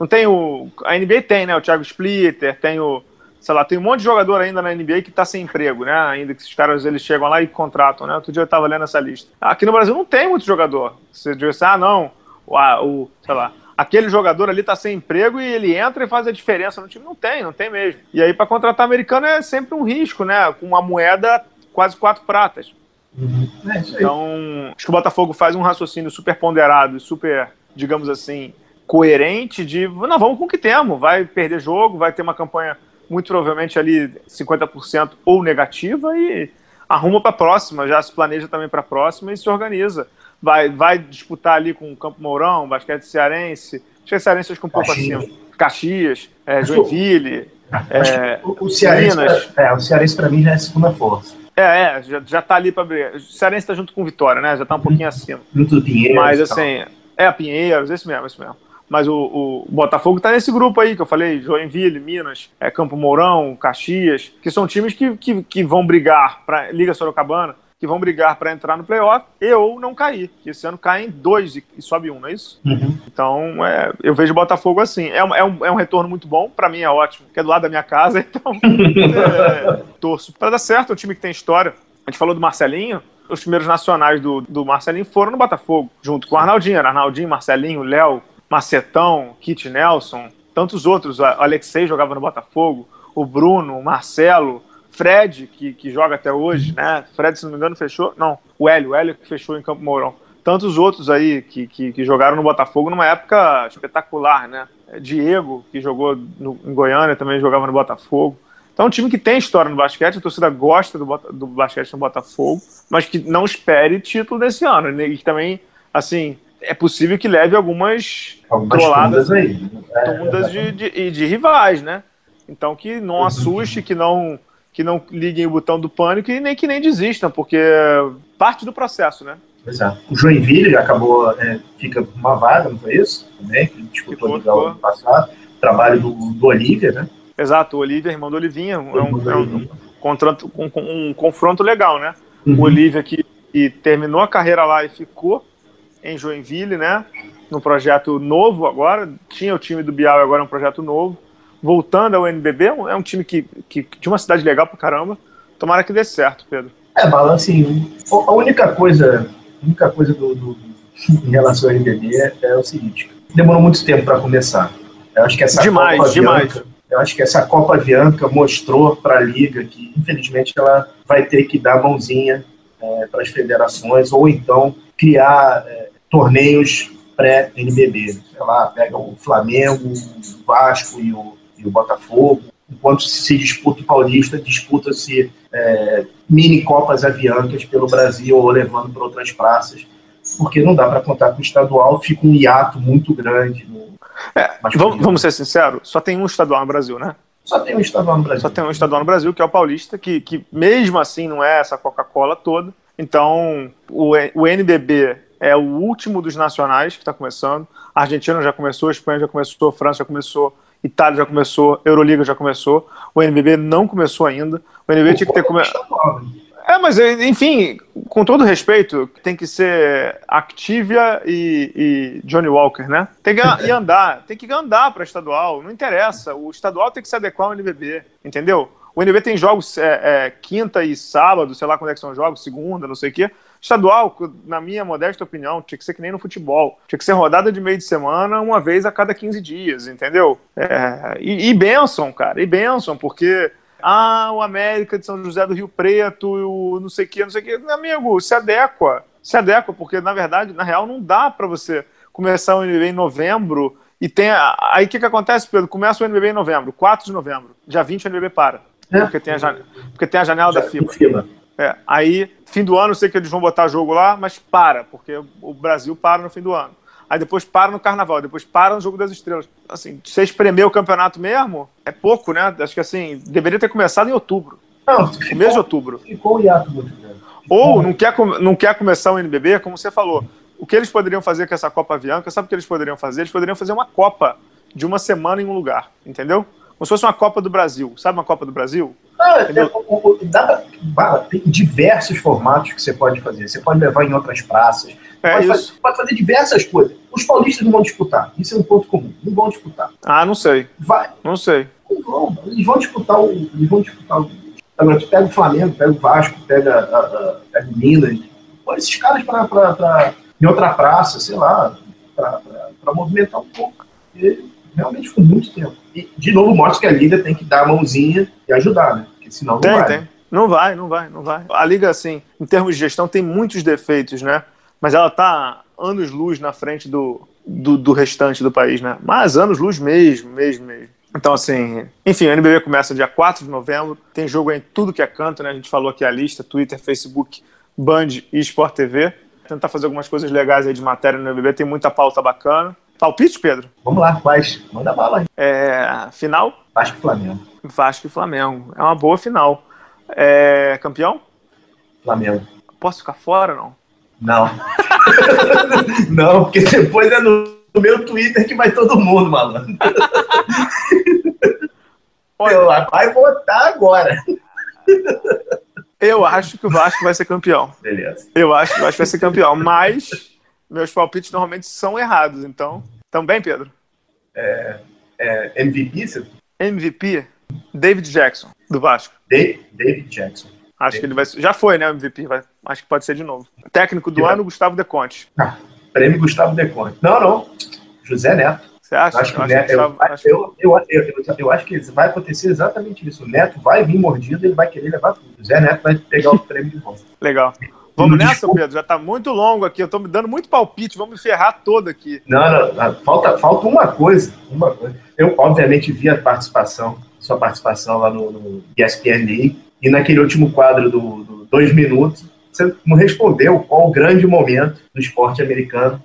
não tem o. A NBA tem, né? O Thiago Splitter, tem o. Sei lá, tem um monte de jogador ainda na NBA que está sem emprego, né? Ainda que esses caras eles chegam lá e contratam, né? Outro dia eu estava lendo essa lista. Aqui no Brasil não tem muito jogador. Você diz, ah, não, o, o sei lá, aquele jogador ali está sem emprego e ele entra e faz a diferença no time. Não tem, não tem mesmo. E aí, para contratar americano é sempre um risco, né? Com uma moeda quase quatro pratas. Uhum. É então, acho que o Botafogo faz um raciocínio super ponderado e super, digamos assim, coerente de, não, vamos com o que temos, vai perder jogo, vai ter uma campanha muito provavelmente ali 50% ou negativa e arruma para a próxima, já se planeja também para a próxima e se organiza. Vai, vai disputar ali com o Campo Mourão, Basquete Cearense, acho que é Cearense que um pouco acima, Caxias, é, Joinville, é, o, o Cearense, pra, é, o Cearense para mim já é a segunda força. É, é, já, já tá ali para abrir. O Cearense está junto com o Vitória, né? Já está um pouquinho acima. Junto do Pinheiros. Mas assim, é, Pinheiros, esse mesmo, esse mesmo. Mas o, o Botafogo está nesse grupo aí que eu falei, Joinville, Minas, é, Campo Mourão, Caxias, que são times que, que, que vão brigar para Liga Sorocabana, que vão brigar para entrar no playoff e ou não cair. Que esse ano caem dois e, e sobe um, não é isso? Uhum. Então, é, eu vejo o Botafogo assim. É, é, um, é um retorno muito bom, para mim é ótimo, que é do lado da minha casa, então é, torço para dar certo. É um time que tem história. A gente falou do Marcelinho, os primeiros nacionais do, do Marcelinho foram no Botafogo, junto com o Arnaldinho. Era Arnaldinho, Marcelinho, Léo, Macetão, Kit Nelson, tantos outros. O Alexei jogava no Botafogo, o Bruno, o Marcelo, Fred, que, que joga até hoje, né? Fred, se não me engano, fechou. Não, o Hélio, o Hélio que fechou em Campo Mourão. Tantos outros aí que, que, que jogaram no Botafogo numa época espetacular, né? Diego, que jogou no, em Goiânia, também jogava no Botafogo. Então, é um time que tem história no basquete, a torcida gosta do, do basquete no Botafogo, mas que não espere título desse ano. E que também, assim, é possível que leve algumas, algumas trolladas aí. Tundas é, de, de, de, rivais, né? Então que não assuste, que não que não liguem o botão do pânico e nem que nem desistam, porque parte do processo, né? Exato. O Joinville acabou, é, fica uma vaga, não foi isso? Também, que disputou ficou, ano passado. Trabalho do, do Olivia, né? Exato, o Olivia, irmão do Olivinha, é um, é um, um, um, um confronto legal, né? Uhum. O Olivia que, que terminou a carreira lá e ficou em Joinville, né? No projeto novo agora. Tinha o time do Bial agora é um projeto novo. Voltando ao NBB, é um time que, que, de uma cidade legal pra caramba. Tomara que dê certo, Pedro. É, Bala, assim, a única coisa, a única coisa do, do, em relação ao NBB é, é o seguinte: demorou muito tempo para começar. Eu acho que essa demais, Copa demais. Bianca, eu acho que essa Copa Bianca mostrou para a liga que, infelizmente, ela vai ter que dar mãozinha é, para as federações ou então criar é, torneios pré-NBB. Sei lá, pega o Flamengo, o Vasco e o, e o Botafogo. Enquanto se disputa o Paulista, disputa-se é, mini Copas Aviancas pelo Brasil ou levando para outras praças, porque não dá para contar com o estadual, fica um hiato muito grande. No, é, vamos, vamos ser sinceros, só tem um estadual no Brasil, né? Só tem um estadual no Brasil. Só tem um estadual no Brasil, que é o Paulista, que, que mesmo assim não é essa Coca-Cola toda. Então, o, o NBB é o último dos nacionais que está começando. A Argentina já começou, a Espanha já começou, a França já começou, Itália já começou, Euroliga já começou. O NBB não começou ainda. O NBB tinha que ter começado. É, mas enfim, com todo respeito, tem que ser Activia e, e Johnny Walker, né? Tem que ir andar, tem que andar para estadual, não interessa. O estadual tem que se adequar ao NBB, entendeu? O NB tem jogos é, é, quinta e sábado, sei lá quando é que são jogos, segunda, não sei o quê. Estadual, na minha modesta opinião, tinha que ser que nem no futebol. Tinha que ser rodada de meio de semana uma vez a cada 15 dias, entendeu? É, e, e benção, cara, e benção, porque ah, o América de São José do Rio Preto, o não sei o que, não sei o que. Meu amigo, se adequa. Se adequa, porque na verdade, na real, não dá para você começar o NB em novembro e tem. Aí o que, que acontece, Pedro? Começa o NBB em novembro, 4 de novembro. Dia 20 o NBB para. É. Porque, tem a janela, porque tem a janela Já da FIBA. FIBA. É, aí, fim do ano, eu sei que eles vão botar jogo lá, mas para, porque o Brasil para no fim do ano. Aí depois para no Carnaval, depois para no Jogo das Estrelas. Assim, você espremer o campeonato mesmo, é pouco, né? Acho que assim, deveria ter começado em outubro. Não, ficou, mês de outubro. Ficou o hiato muito grande. Ou não quer, não quer começar o NBB, como você falou. O que eles poderiam fazer com essa Copa Avianca, sabe o que eles poderiam fazer? Eles poderiam fazer uma Copa de uma semana em um lugar, entendeu? Como se fosse uma Copa do Brasil. Sabe uma Copa do Brasil? Ah, é, dá pra, tem diversos formatos que você pode fazer. Você pode levar em outras praças. É pode, fazer, pode, fazer, diversas coisas. Os paulistas não vão disputar. Isso é um ponto comum. Não vão disputar. Ah, não sei. Vai. Não sei. Não vão. Eles vão disputar o. Eles vão disputar o. Agora, tu pega o Flamengo, pega o Vasco, pega, a, a, pega o Minas. Põe esses caras pra, pra, pra, em outra praça, sei lá, pra, pra, pra movimentar um pouco. E realmente ficou muito tempo. E, de novo, mostra que a Liga tem que dar a mãozinha e ajudar, né? Senão não tem, vai. Tem. Não vai, não vai, não vai. A Liga, assim, em termos de gestão, tem muitos defeitos, né? Mas ela tá anos-luz na frente do, do, do, restante do país, né? Mas anos-luz mesmo, mesmo, mesmo. Então, assim, enfim, o NBB começa dia 4 de novembro, tem jogo em tudo que é canto, né? A gente falou aqui a lista, Twitter, Facebook, Band e Sport TV. Tentar fazer algumas coisas legais aí de matéria no NBB, tem muita pauta bacana. Palpite, Pedro? Vamos lá, quais? Manda bala aí. É, final? Vasco e Flamengo. Vasco e Flamengo. É uma boa final. É, campeão? Flamengo. Posso ficar fora não? Não. não, porque depois é no no meu Twitter que vai todo mundo, malandro. Olha, vai votar agora. Eu acho que o Vasco vai ser campeão. Beleza. Eu acho que o Vasco vai ser campeão, mas meus palpites normalmente são errados, então. Também, Pedro? É, é, MVP, você... MVP? David Jackson, do Vasco. David Jackson. Acho David. que ele vai. Já foi, né, MVP? Vai, acho que pode ser de novo. Técnico do ano, Gustavo Deconte. Ah, prêmio Gustavo Deconte. Não, não. José Neto. Você acha? Eu acho que, Neto, eu, acho... Eu, eu, eu, acho que vai acontecer exatamente isso. O Neto vai vir mordido, ele vai querer levar tudo. O Zé Neto vai pegar o prêmio de volta. Legal. Vamos nessa. Pedro? Já está muito longo aqui. Eu estou me dando muito palpite. Vamos me ferrar todo aqui. Não, não, não. Falta, falta uma coisa. Uma coisa. Eu, obviamente, vi a participação, sua participação lá no, no ESPN e naquele último quadro do, do Dois Minutos, você não respondeu qual o grande momento do esporte americano,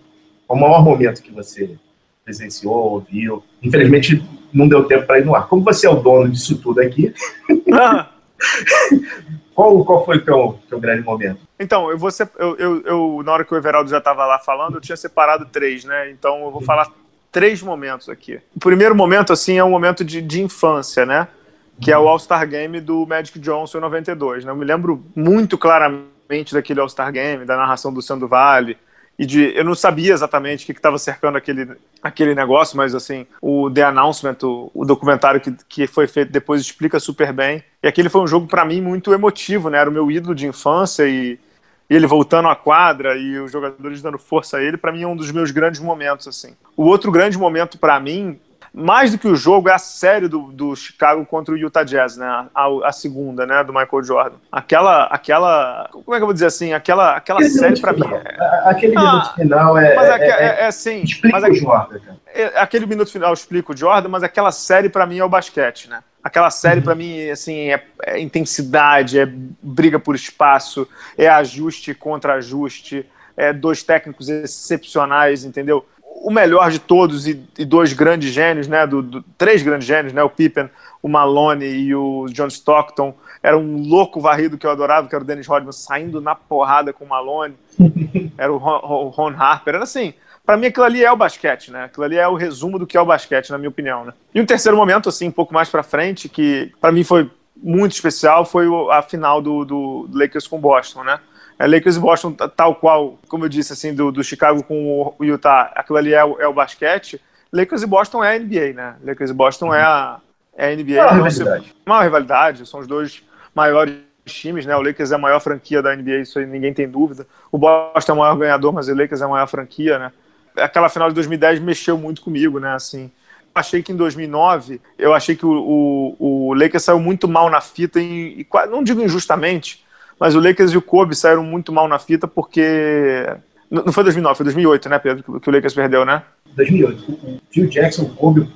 qual o maior momento que você presenciou, ouviu. Infelizmente, não deu tempo para ir no ar. Como você é o dono disso tudo aqui, ah. qual, qual foi o teu, teu grande momento? Então, eu vou ser, eu, eu, eu, na hora que o Everaldo já estava lá falando, eu tinha separado três, né? Então, eu vou falar três momentos aqui. O primeiro momento, assim, é um momento de, de infância, né? Que é o All-Star Game do Magic Johnson em 92, né? Eu me lembro muito claramente daquele All-Star Game, da narração do Sando Vale, e de eu não sabia exatamente o que estava cercando aquele, aquele negócio, mas assim, o The Announcement, o, o, documentário que, que foi feito depois explica super bem. E aquele foi um jogo para mim muito emotivo, né? Era o meu ídolo de infância e, ele voltando à quadra e os jogadores dando força a ele, para mim é um dos meus grandes momentos assim. O outro grande momento para mim mais do que o jogo, é a série do, do Chicago contra o Utah Jazz, né? A, a, segunda, né? Do Michael Jordan. Aquela, aquela, como é que eu vou dizer assim? Aquela, aquela série para mim. É... Aquele ah, minuto final é. Mas é, é, é assim. Explica mas o Jordan. É, aquele minuto final explica o Jordan, mas aquela série para mim é o basquete, né? Aquela série, uhum. para mim, assim, é, é, intensidade, é briga por espaço, é ajuste contra ajuste, é dois técnicos excepcionais, entendeu? O melhor de todos e, e dois grandes gênios, né? Do, do, três grandes gênios, né? O Pippen, o Malone e o John Stockton. Era um louco varrido que eu adorava, que era o Dennis Rodman saindo na porrada com o Malone. Era o Ron, o Ron Harper. Era assim, para mim aquilo ali é o basquete, né? Aquilo ali é o resumo do que é o basquete, na minha opinião, né? E um terceiro momento, assim, um pouco mais para frente, que para mim foi muito especial, foi a final do, do Lakers com Boston, né? É, Lakers e Boston, tal qual, como eu disse, assim, do, do Chicago com o Utah, aquilo ali é o, é o basquete. Lakers e Boston é a NBA, né? Lakers e Boston é a, é a NBA. Uma então, rivalidade. Uma rivalidade, são os dois maiores times, né? O Lakers é a maior franquia da NBA, isso aí ninguém tem dúvida. O Boston é o maior ganhador, mas o Lakers é a maior franquia, né? Aquela final de 2010 mexeu muito comigo, né? Assim, achei que em 2009, eu achei que o, o, o Lakers saiu muito mal na fita, e, e não digo injustamente, mas o Lakers e o Kobe saíram muito mal na fita porque. Não foi 2009, foi 2008, né, Pedro, que o Lakers perdeu, né? 2008. O Phil Jackson, o Kobe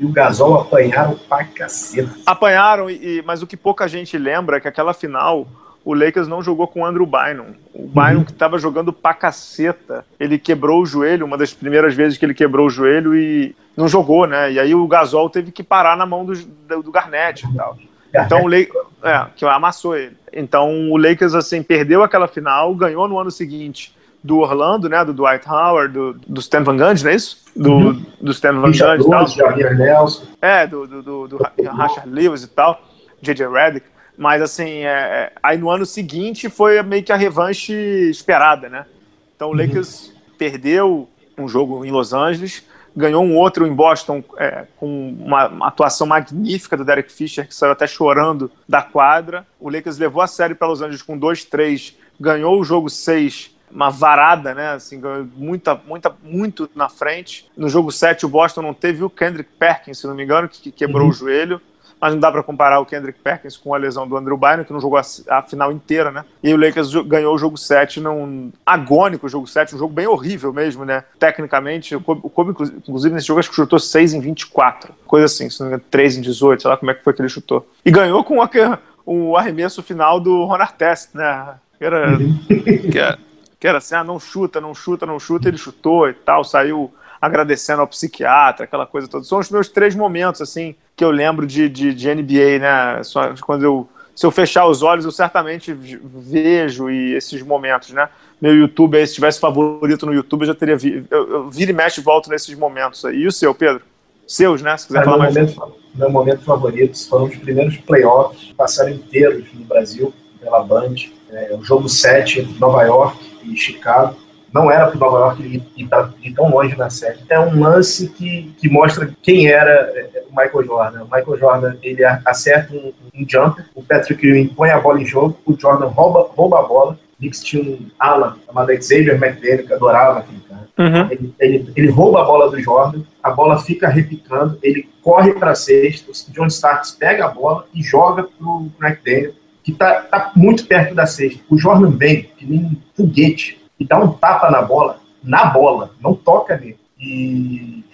e o Gasol apanharam pra caceta. Apanharam, e, mas o que pouca gente lembra é que aquela final o Lakers não jogou com o Andrew Bynum. O Bynum uhum. que estava jogando pra caceta. Ele quebrou o joelho, uma das primeiras vezes que ele quebrou o joelho e não jogou, né? E aí o Gasol teve que parar na mão do, do Garnett e tal. Então o Lakers, é, que amassou ele. Então o Lakers assim perdeu aquela final, ganhou no ano seguinte do Orlando, né, do Dwight Howard, do, do Stan Van Gundy, não é isso? Do, uhum. do Stan Van Gundy e tal. Nelson. É, do, do, do, do Rashard Lewis e tal, J.J. Redick. Mas assim, é, é, aí no ano seguinte foi meio que a revanche esperada, né? Então o uhum. Lakers perdeu um jogo em Los Angeles, ganhou um outro em Boston é, com uma, uma, atuação magnífica do Derek Fisher, que saiu até chorando da quadra. O Lakers levou a série para Los Angeles com 2-3, ganhou o jogo 6, uma varada, né? Assim, ganhou muita, muita, muito na frente. No jogo 7, o Boston não teve o Kendrick Perkins, se não me engano, que, que quebrou uhum. o joelho mas não dá para comparar o Kendrick Perkins com a lesão do Andrew Bynum, que não jogou a, final inteira, né? E o Lakers ganhou o jogo 7 num agônico jogo 7, um jogo bem horrível mesmo, né? Tecnicamente, o Kobe, inclusive, nesse jogo, acho que chutou 6 em 24, coisa assim, se não me engano, 3 em 18, sei lá como é que foi que ele chutou. E ganhou com o arremesso final do Ron Artest, né? Que era, que era, que era assim, ah, não chuta, não chuta, não chuta, ele chutou e tal, saiu agradecendo ao psiquiatra, aquela coisa toda. São os meus três momentos, assim, que eu lembro de, de, de NBA, né? Só quando eu se eu fechar os olhos, eu certamente vejo e esses momentos, né? Meu YouTube, aí, se tivesse favorito no YouTube, eu já teria vi, eu, eu vira e mexe e volto nesses momentos aí. E o seu, Pedro? Seus, né? Se quiser É, falar meu, mais. momento, meu momento favorito foram os primeiros playoffs, passaram inteiros no Brasil, pela Band. É, o jogo 7 entre Nova York e Chicago. Não era para Nova York ir tão longe na série. É um lance que, que mostra quem era é, o Michael Jordan. O Michael Jordan ele acerta um, um jumper, o Patrick Ewing põe a bola em jogo, o Jordan rouba, rouba a bola. O Knicks tinha um ala chamado Xavier McDaniel, que adorava aquele cara. Uhum. Ele, ele- ele rouba a bola do Jordan, a bola fica repicando, ele corre para a cesta, o John Starks pega a bola e joga pro McDaniel, que tá, tá muito perto da cesta. O Jordan vem, que nem um foguete, e dá um tapa na bola, na bola, não toca nele. E.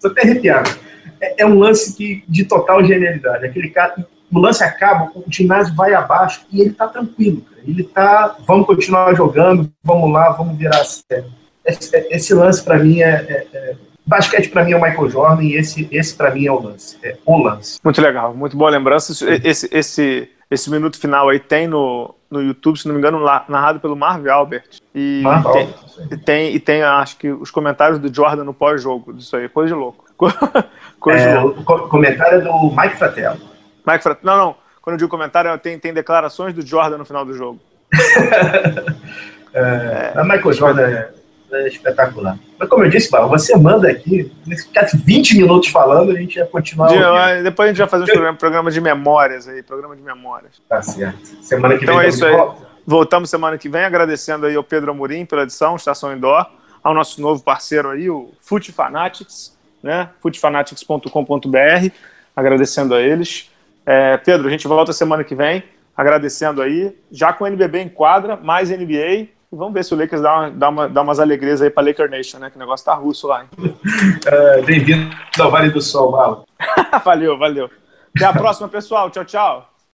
Tô até arrepiado. É, é um lance que, de total genialidade. Aquele cara. O lance acaba, o ginásio vai abaixo e ele tá tranquilo. Cara. Ele tá. Vamos continuar jogando, vamos lá, vamos virar a série esse, esse lance para mim é, é, é- basquete para mim é o Michael Jordan e esse esse para mim é o lance é o lance Muito legal, muito boa lembrança. Isso- Esse, esse, esse minuto final aí tem no, no YouTube, se não me engano, lá- narrado pelo Marv Albert. E Mas, ó, tem, e tem, e tem, acho que, os comentários do Jordan no pós-jogo disso aí. Coisa de louco. Coisa de é, louco. o co- comentário é do Mike Fratello Mike Frat... Não, não. Quando eu digo comentário, tem, tem declarações do Jordan no final do jogo. é, a Michael Jordan é, é espetacular mas como eu disse Barro, você manda aqui ficasse 20 minutos falando a gente ia continuar ah, depois a gente vai fazer um programa, programa de memórias aí, programa de memórias. tá certo semana que Então vem é tamo isso aí. volta. Voltamos semana que vem, agradecendo aí ao Pedro Amorim pela edição, Estação Indoor, ao nosso novo parceiro aí, o Foot Fanatics, né? footfanatics.com.br, agradecendo a eles. É, Pedro, a gente volta semana que vem, agradecendo aí, já com o NBB em quadra, mais NBA, vamos ver se o Lakers dá, uma, dá, uma, dá umas alegrias aí pra Laker Nation, né? Que o negócio tá russo lá? É, bem-vindo ao Vale do Sol Barro. valeu, valeu. Até a próxima, pessoal. Tchau, tchau.